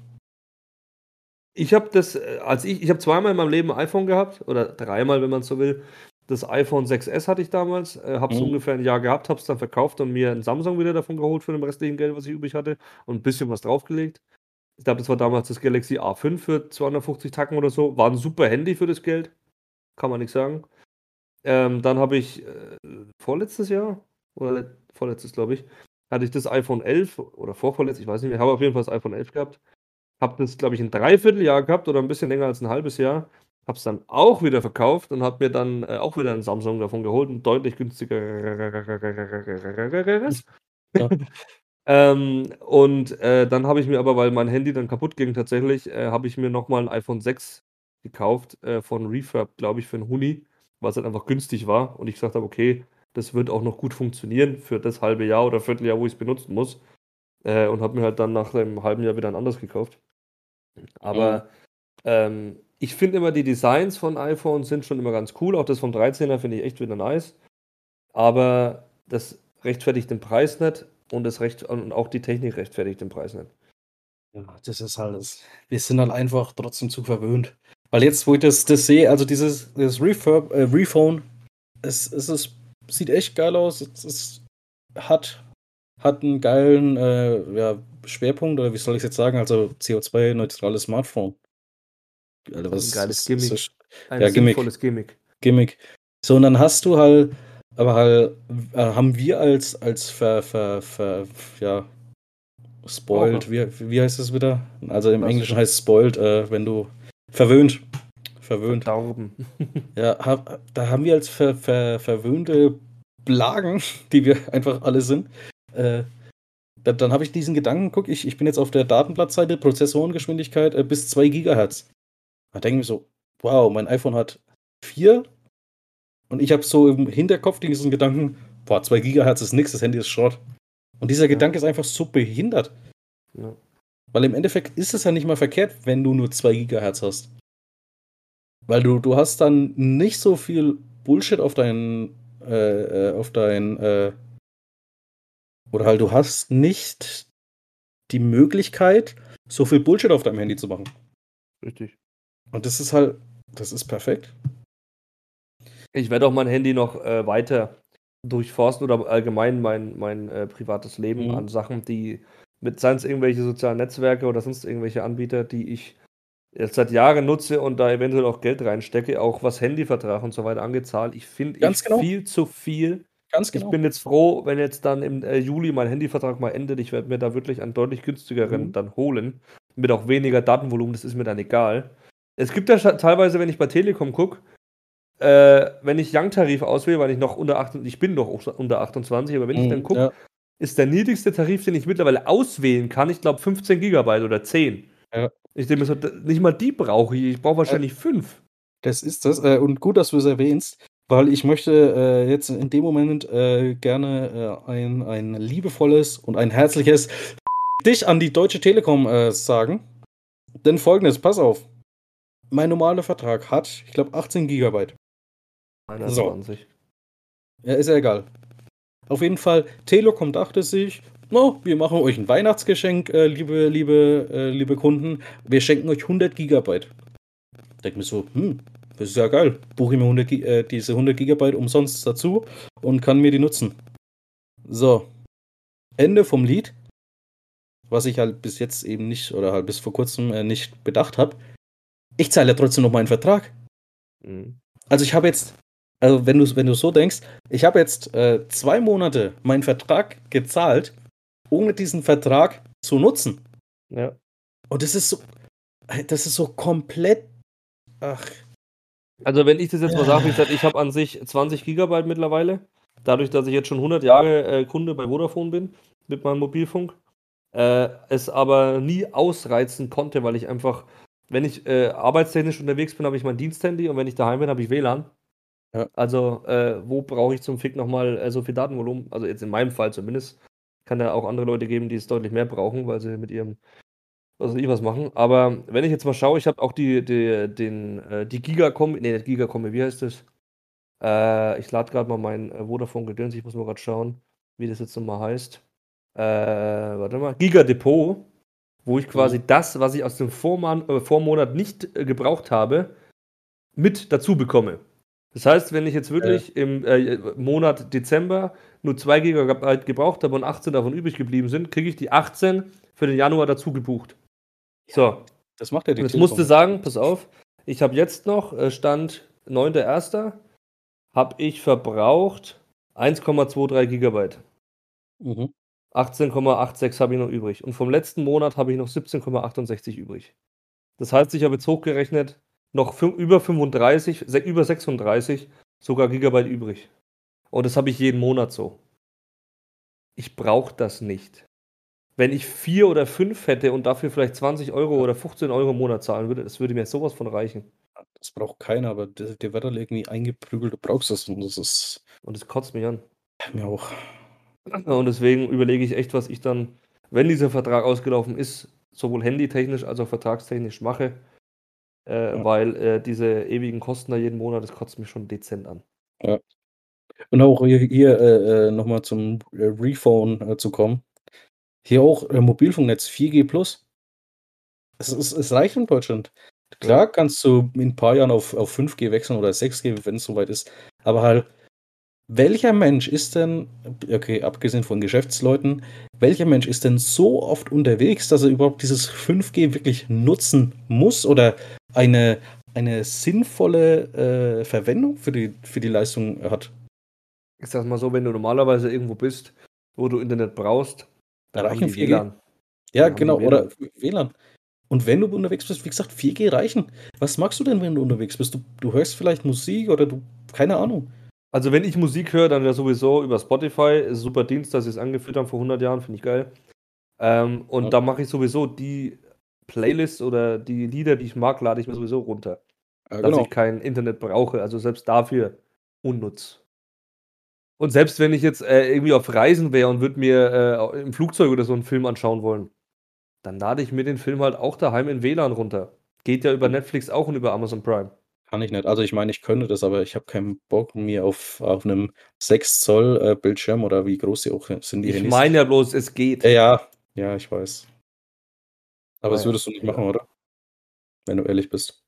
Ich habe das, äh, als ich ich habe zweimal in meinem Leben 'n iPhone gehabt oder dreimal, wenn man so will. Das iPhone 6S hatte ich damals, äh, habe es Mhm. ungefähr 'n Jahr gehabt, habe es dann verkauft und mir 'n Samsung wieder davon geholt für dem restlichen Geld, was ich übrig hatte und 'n bisschen was draufgelegt. Ich glaube, das war damals das Galaxy A5 für 250 Tacken oder so. War 'n super Handy für das Geld, kann man nix sagen. Ähm, dann habe ich, äh, vorletztes Jahr oder let vorletztes, glaube ich, hatte ich das iPhone 11 oder vorvorletztes, ich weiß nicht mehr, habe auf jeden Fall das iPhone 11 gehabt. Habe das, glaube ich, 'n Dreivierteljahr gehabt oder 'n bisschen länger als 'n halbes Jahr. Habe es dann auch wieder verkauft und habe mir dann, äh, auch wieder 'n Samsung davon geholt, 'n deutlich günstigeres. Ja. Ähm, und, äh, dann habe ich mir aber, weil mein Handy dann kaputt ging tatsächlich, äh, habe ich mir noch mal 'n iPhone 6 gekauft, äh, von Refurb, glaube ich, für 'n Hunni, weil's halt einfach günstig war und ich gesagt habe: „Okay, das wird auch noch gut funktionieren für das halbe Jahr oder Vierteljahr, wo ich's benutzen muss.“ Äh, und habe mir halt dann nach 'nem halben Jahr wieder 'n anderes gekauft. Mhm. Aber, ähm, ich finde immer, die Designs von iPhones sind schon immer ganz cool. Auch das vom 13er finde ich echt wieder nice. Aber das rechtfertigt den Preis nicht und das recht und auch die Technik rechtfertigt den Preis nicht. Ja, das ist halt es. Wir sind halt einfach trotzdem zu verwöhnt. Weil jetzt, wo ich das das sehe, also dieses das Refurb äh, Rephone, es es ist sieht echt geil aus. Es es hat hat 'n geilen, äh, ja, Schwerpunkt oder wie soll ich's jetzt sagen, also CO2-neutrales Smartphone. Alter, was geiles was Gimmick. ist Ein ja, sinnvolles Gimmick. Gimmick. So, und dann hast du halt aber halt äh, haben wir als als ver ver ver ja, spoiled, wie wie heißt das wieder? Also, im Was? Englischen heißt spoiled, äh, wenn du verwöhnt verwöhnt. Verdorben. Ja, ha da haben wir als ver ver verwöhnte Blagen, die wir einfach alle sind, äh, da dann habe ich diesen Gedanken, gucke ich ich bin jetzt auf der Datenblattseite, Prozessorengeschwindigkeit, äh, bis 2 Gigahertz. Da denke ich mir so: „Wow, mein iPhone hat 4“ und ich habe so im Hinterkopf diesen Gedanken: „Boah, 2 Gigahertz ist nix, das Handy ist Schrott.“ Und dieser Ja. Gedanke ist einfach so behindert. Ja. Weil im Endeffekt ist es ja nicht mal verkehrt, wenn du nur 2 Gigahertz hast. Weil du du hast dann nicht so viel Bullshit auf dein äh, äh, auf dein, äh oder halt du hast nicht die Möglichkeit, so viel Bullshit auf deinem Handy zu machen. Richtig. Und das ist halt das ist perfekt. Ich werde auch mein Handy noch, äh, weiter durchforsten oder allgemein mein mein, äh, privates Leben Mhm. an Sachen, die mit seien's irgendwelche sozialen Netzwerke oder sonst irgendwelche Anbieter, die ich jetzt seit Jahren nutze und da eventuell auch Geld reinstecke, auch was Handyvertrag und so weiter angezahlt. Ich finde ich genau. viel zu viel. Ganz Ich genau. bin jetzt froh, wenn jetzt dann im äh, Juli mein Handyvertrag mal endet. Ich werde mir da wirklich einen deutlich günstigeren Mhm. dann holen. Mit auch weniger Datenvolumen, das ist mir dann egal. Es gibt ja teilweise, wenn ich bei Telekom gucke, äh, wenn ich Young-Tarif auswähle, weil ich noch unter 28, ich bin doch auch unter 28, aber wenn ich dann Mhm, gucke, ja. ist der niedrigste Tarif, den ich mittlerweile auswählen kann, ich glaube 15 Gigabyte oder 10. Ja. Ich denke mir nicht mal die brauche ich, ich brauche wahrscheinlich fünf. Das ist das. Äh, und gut, dass du es erwähnst, weil ich möchte äh, jetzt in dem Moment äh, gerne äh, ein, ein liebevolles und ein herzliches dich an die Deutsche Telekom äh, sagen. Denn folgendes, pass auf. Mein normaler Vertrag hat, ich glaube, 18 Gigabyte. 21. Ja, ist ja egal. Auf jeden Fall, Telekom dachte sich, no, wir machen euch ein Weihnachtsgeschenk, äh, liebe, liebe, äh, liebe Kunden. Wir schenken euch 100 Gigabyte. Denk mir so, hm, das ist ja geil. Buche ich mir 100, Gi- äh, diese 100 Gigabyte umsonst dazu und kann mir die nutzen. So. Ende vom Lied. Was ich halt bis jetzt eben nicht, oder halt bis vor kurzem äh, nicht bedacht habe. Ich zahle ja trotzdem noch meinen Vertrag. Mhm. Also ich habe jetzt, also wenn du wenn du so denkst, ich habe jetzt äh, zwei Monate meinen Vertrag gezahlt, ohne diesen Vertrag zu nutzen. Ja. Und das ist so, das ist so komplett, ach, Also wenn ich das jetzt mal sage, wie gesagt, ich habe an sich 20 Gigabyte mittlerweile. Dadurch, dass ich jetzt schon 100 Jahre äh, Kunde bei Vodafone bin mit meinem Mobilfunk, äh, es aber nie ausreizen konnte, weil ich einfach, wenn ich äh, arbeitstechnisch unterwegs bin, habe ich mein Diensthandy und wenn ich daheim bin, habe ich WLAN. Ja. Also äh, wo brauche ich zum Fick nochmal äh, so viel Datenvolumen? Also jetzt in meinem Fall zumindest. Kann ja auch andere Leute geben, die es deutlich mehr brauchen, weil sie mit ihrem was weiß ich was machen. Aber wenn ich jetzt mal schaue, ich habe auch die, die, den, äh, die Giga-Kombi, nee, nicht Giga-Kombi, wie heißt das? Äh, ich lade gerade mal mein äh, Vodafone-Gedöns, ich muss mal gerade schauen, wie das jetzt nochmal heißt. Äh, warte mal, Giga-Depot, wo ich quasi das, was ich aus dem Vorman äh, Vormonat nicht äh, gebraucht habe, mit dazu bekomme. Das heißt, wenn ich jetzt wirklich im äh, Monat Dezember nur 2 GB gebraucht habe und 18 davon übrig geblieben sind, kriege ich die 18 für den Januar dazu gebucht. So, das macht ja die und jetzt musste sagen, pass auf, ich habe jetzt noch, äh, Stand 9.1., habe ich verbraucht 1,23 Gigabyte. Mhm. 18,86 habe ich noch übrig. Und vom letzten Monat habe ich noch 17,68 übrig. Das heißt, ich habe jetzt hochgerechnet noch über 35, se- über 36 sogar Gigabyte übrig. Und das habe ich jeden Monat so. Ich brauche das nicht. Wenn ich vier oder fünf hätte und dafür vielleicht 20 Euro oder 15 Euro im Monat zahlen würde, das würde mir sowas von reichen. Das braucht keiner, aber der, der wird dann irgendwie eingeprügelt, du brauchst das und das ist Und das kotzt mich an. mir auch. Und deswegen überlege ich echt, was ich dann, wenn dieser Vertrag ausgelaufen ist, sowohl handytechnisch als auch vertragstechnisch mache. Äh, Ja. Weil äh, diese ewigen Kosten da jeden Monat, das kotzt mich schon dezent an. Und auch hier, hier äh, nochmal zum äh, Rephone äh, zu kommen. Hier auch äh, Mobilfunknetz 4G Plus. Es, ist, es reicht in Deutschland. Klar kannst du in ein paar Jahren auf, auf 5G wechseln oder 6G, wenn es soweit ist. Aber halt, welcher Mensch ist denn, okay, abgesehen von Geschäftsleuten, welcher Mensch ist denn so oft unterwegs, dass er überhaupt dieses 5G wirklich nutzen muss oder eine, eine sinnvolle äh, Verwendung für die, für die Leistung hat? Ich sag's mal so, wenn du normalerweise irgendwo bist, wo du Internet brauchst, dann Da reichen die 4G. WLAN. Ja, genau, die oder WLAN. Und wenn du unterwegs bist, wie gesagt, 4G reichen. Was magst du denn, wenn du unterwegs bist? Du, du hörst vielleicht Musik oder du, keine Ahnung. Also wenn ich Musik höre, dann ja sowieso über Spotify. Ist ein super Dienst, dass sie es angeführt haben vor 100 Jahren, finde ich geil. Ähm, und Ja. da mache ich sowieso die Playlists oder die Lieder, die ich mag, lade ich mir sowieso runter. Ja, dass genau. ich kein Internet brauche. Also selbst dafür unnutz. Und selbst wenn ich jetzt äh, irgendwie auf Reisen wäre und würde mir äh, im Flugzeug oder so einen Film anschauen wollen, dann lade ich mir den Film halt auch daheim in WLAN runter. Geht ja über Netflix auch und über Amazon Prime. Kann ich nicht. Also ich meine, ich könnte das, aber ich habe keinen Bock, mir auf, auf einem 6 Zoll äh, Bildschirm oder wie groß sie auch sind, die Ich Handys. meine ja bloß, es geht. Ja, ja, ja, ich weiß. Aber das Naja, würdest du nicht egal. machen, oder? Wenn du ehrlich bist.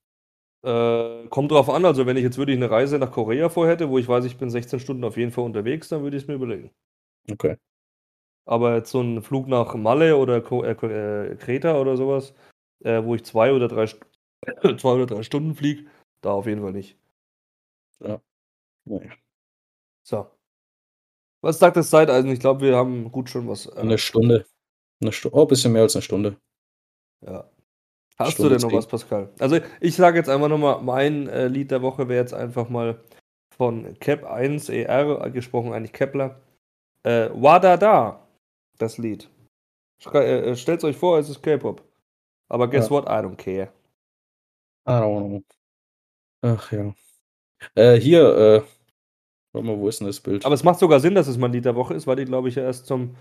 Äh, kommt drauf an, also wenn ich jetzt wirklich eine Reise nach Korea vorhätte, wo ich weiß, ich bin 16 Stunden auf jeden Fall unterwegs, dann würde ich es mir überlegen. Okay. Aber jetzt so ein Flug nach Malle oder Ko äh, äh, Kreta oder sowas, äh, wo ich zwei oder drei 2 oder 3 Stunden fliege, da auf jeden Fall nicht. Ja. Ne. So. Was sagt das Zeiteisen? Ich glaube, wir haben gut schon was 'Ne Stunde. 'Ne Stu oh, bisschen mehr als 'ne Stunde. Ja. Hast du Stunde denn noch 10. was, Pascal? Also, ich sage jetzt einfach noch mal, mein, äh, Lied der Woche wäre jetzt einfach mal von Kep 1 ER, gesprochen eigentlich Kepler. Äh, Wadada, das Lied. Schrei äh, stellt's euch vor, es ist K-Pop. Aber guess Ja. what? I don't care. I don't know. Ach ja. Äh, hier, äh warte mal, wo ist 'n das Bild? Aber es macht sogar Sinn, dass es mein Lied der Woche ist, weil die, glaube ich, ja erst zum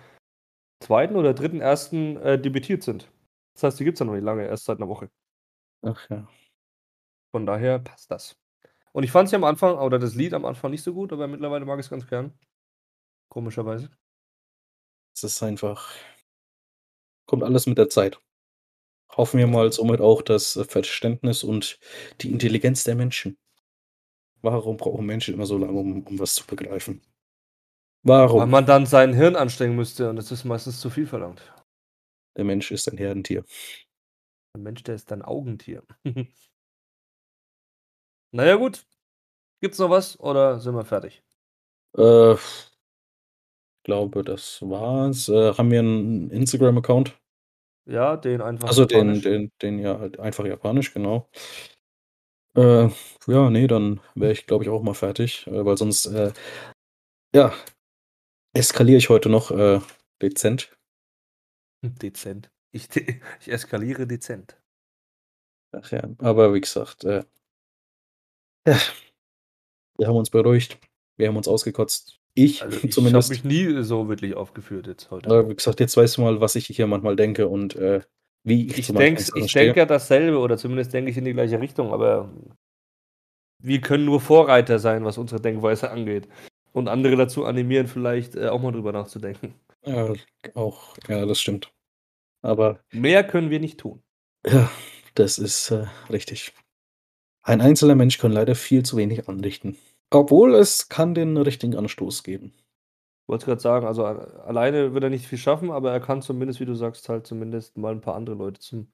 2. oder 3.1., äh, debütiert sind. Das heißt, die gibt's ja noch nicht lange, erst seit 'ner Woche. Ach ja. Von daher passt das. Und ich fand's ja am Anfang oder das Lied am Anfang nicht so gut, aber mittlerweile mag ich's ganz gern. Komischerweise. Es ist einfach kommt alles mit der Zeit. Hoffen wir mal somit auch das, Verständnis und die Intelligenz der Menschen. Warum brauchen Menschen immer so lange, um um was zu begreifen? Weil Warum? man dann sein Hirn anstrengen müsste und das ist meistens zu viel verlangt. Der Mensch ist ein Herdentier. Der Mensch, der ist ein Augentier. Na ja, gut. Gibt's noch was oder sind wir fertig? Äh, glaube, das war's. Äh, haben wir 'n Instagram-Account? Ja, den einfach Also, den japanisch. den den ja, halt einfach japanisch, genau. Äh, ja, ne, dann wäre ich, glaube ich, auch mal fertig, äh, weil sonst, äh, ja, eskaliere ich heute noch, äh, dezent. Dezent. Ich de ich eskaliere dezent. Ach ja, aber wie gesagt, äh ja. Wir haben uns beruhigt. Wir haben uns ausgekotzt. Ich Also, ich habe zumindest. mich nie so wirklich aufgeführt jetzt heute. Aber wie gesagt, jetzt weißt du mal, was ich hier manchmal denke und, äh, wie ich Ich Sachen ich denke ja dasselbe oder zumindest denke ich in die gleiche Richtung, aber wir können nur Vorreiter sein, was unsere Denkweise angeht und andere dazu animieren, vielleicht, äh, auch mal drüber nachzudenken. Ja, auch ja, das stimmt. Aber Mehr können wir nicht tun. ja, das ist, äh, richtig. Ein einzelner Mensch kann leider viel zu wenig anrichten. Obwohl, es kann den richtigen Anstoß geben. Wollte grad sagen, also, a alleine wird er nicht viel schaffen, aber er kann zumindest, wie du sagst, halt zumindest mal 'n paar andere Leute zum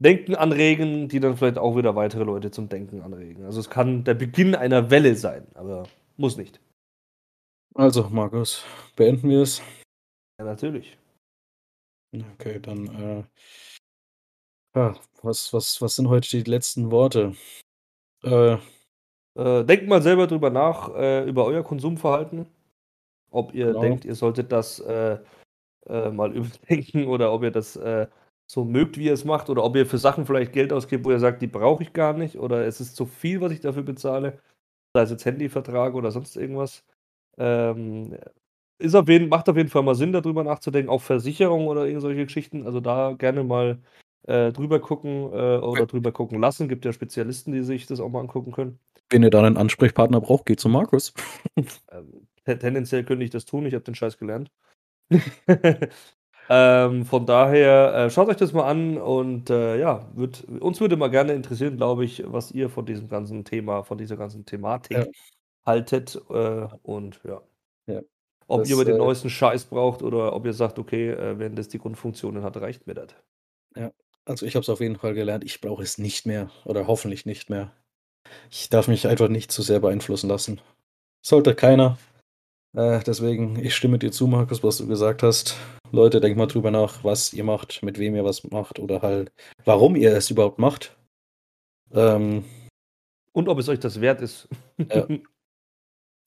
Denken anregen, die dann vielleicht auch wieder weitere Leute zum Denken anregen. Also, es kann der Beginn einer Welle sein, aber muss nicht. Also, Markus, beenden wir es? Ja, natürlich. Okay, dann, äh ja, was was was sind heute die letzten Worte? Äh Äh, denkt mal selber drüber nach, äh, über euer Konsumverhalten. Ob ihr Genau. denkt, ihr solltet das, äh, äh, mal überdenken oder ob ihr das, äh, so mögt, wie ihr es macht oder ob ihr für Sachen vielleicht Geld ausgebt, wo ihr sagt: „Die brauche ich gar nicht“ oder „Es ist zu viel, was ich dafür bezahle“, sei es jetzt Handyvertrag oder sonst irgendwas. Ähm, ist auf jeden macht auf jeden Fall mal Sinn, da drüber nachzudenken, auch Versicherung oder irgend solche Geschichten. Also, da gerne mal, äh, drüber gucken, äh, oder drüber gucken lassen. Gibt ja Spezialisten, die sich das auch mal angucken können. Wenn ihr da 'nen Ansprechpartner braucht, geht zu Markus. Ähm, te tendenziell könnte ich das tun, ich habe den Scheiß gelernt. Ähm, von daher, äh, schaut euch das mal an und, äh, ja, würde uns würde mal gerne interessieren, glaube ich, was ihr von diesem ganzen Thema von dieser ganzen Ja. Thematik haltet, äh, und ja. Ja. Ob Das, ihr immer den äh neuesten Scheiß braucht oder ob ihr sagt: „Okay, äh, wenn das die Grundfunktionen hat, reicht mir das.“ Ja, also, ich habe es auf jeden Fall gelernt, ich brauche es nicht mehr oder hoffentlich nicht mehr. Ich darf mich einfach nicht zu sehr beeinflussen lassen. Sollte keiner. Äh, deswegen, ich stimme dir zu, Markus, was du gesagt hast. Leute, denkt mal drüber nach, was ihr macht, mit wem ihr was macht oder halt, warum ihr es überhaupt macht. Ähm Und ob es euch das wert ist. Ja.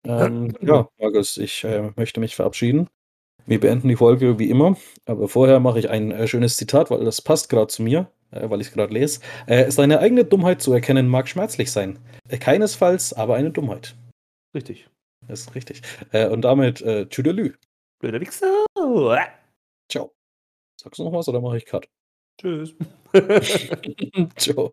Ähm, ja, Markus, ich, äh, möchte mich verabschieden. Wir beenden die Folge wie immer, aber vorher mache ich ein, äh, schönes Zitat, weil das passt grad zu mir, weil ich's grad lese. Äh: „Seine eigene Dummheit zu erkennen mag schmerzlich sein. Äh, keinesfalls aber eine Dummheit.“ Richtig. Das ist richtig. Äh, und damit, äh, tschüdelü. Blöder Wichser. Tschau. Sagst du noch was oder mache ich Cut? Tschüss. Tschau.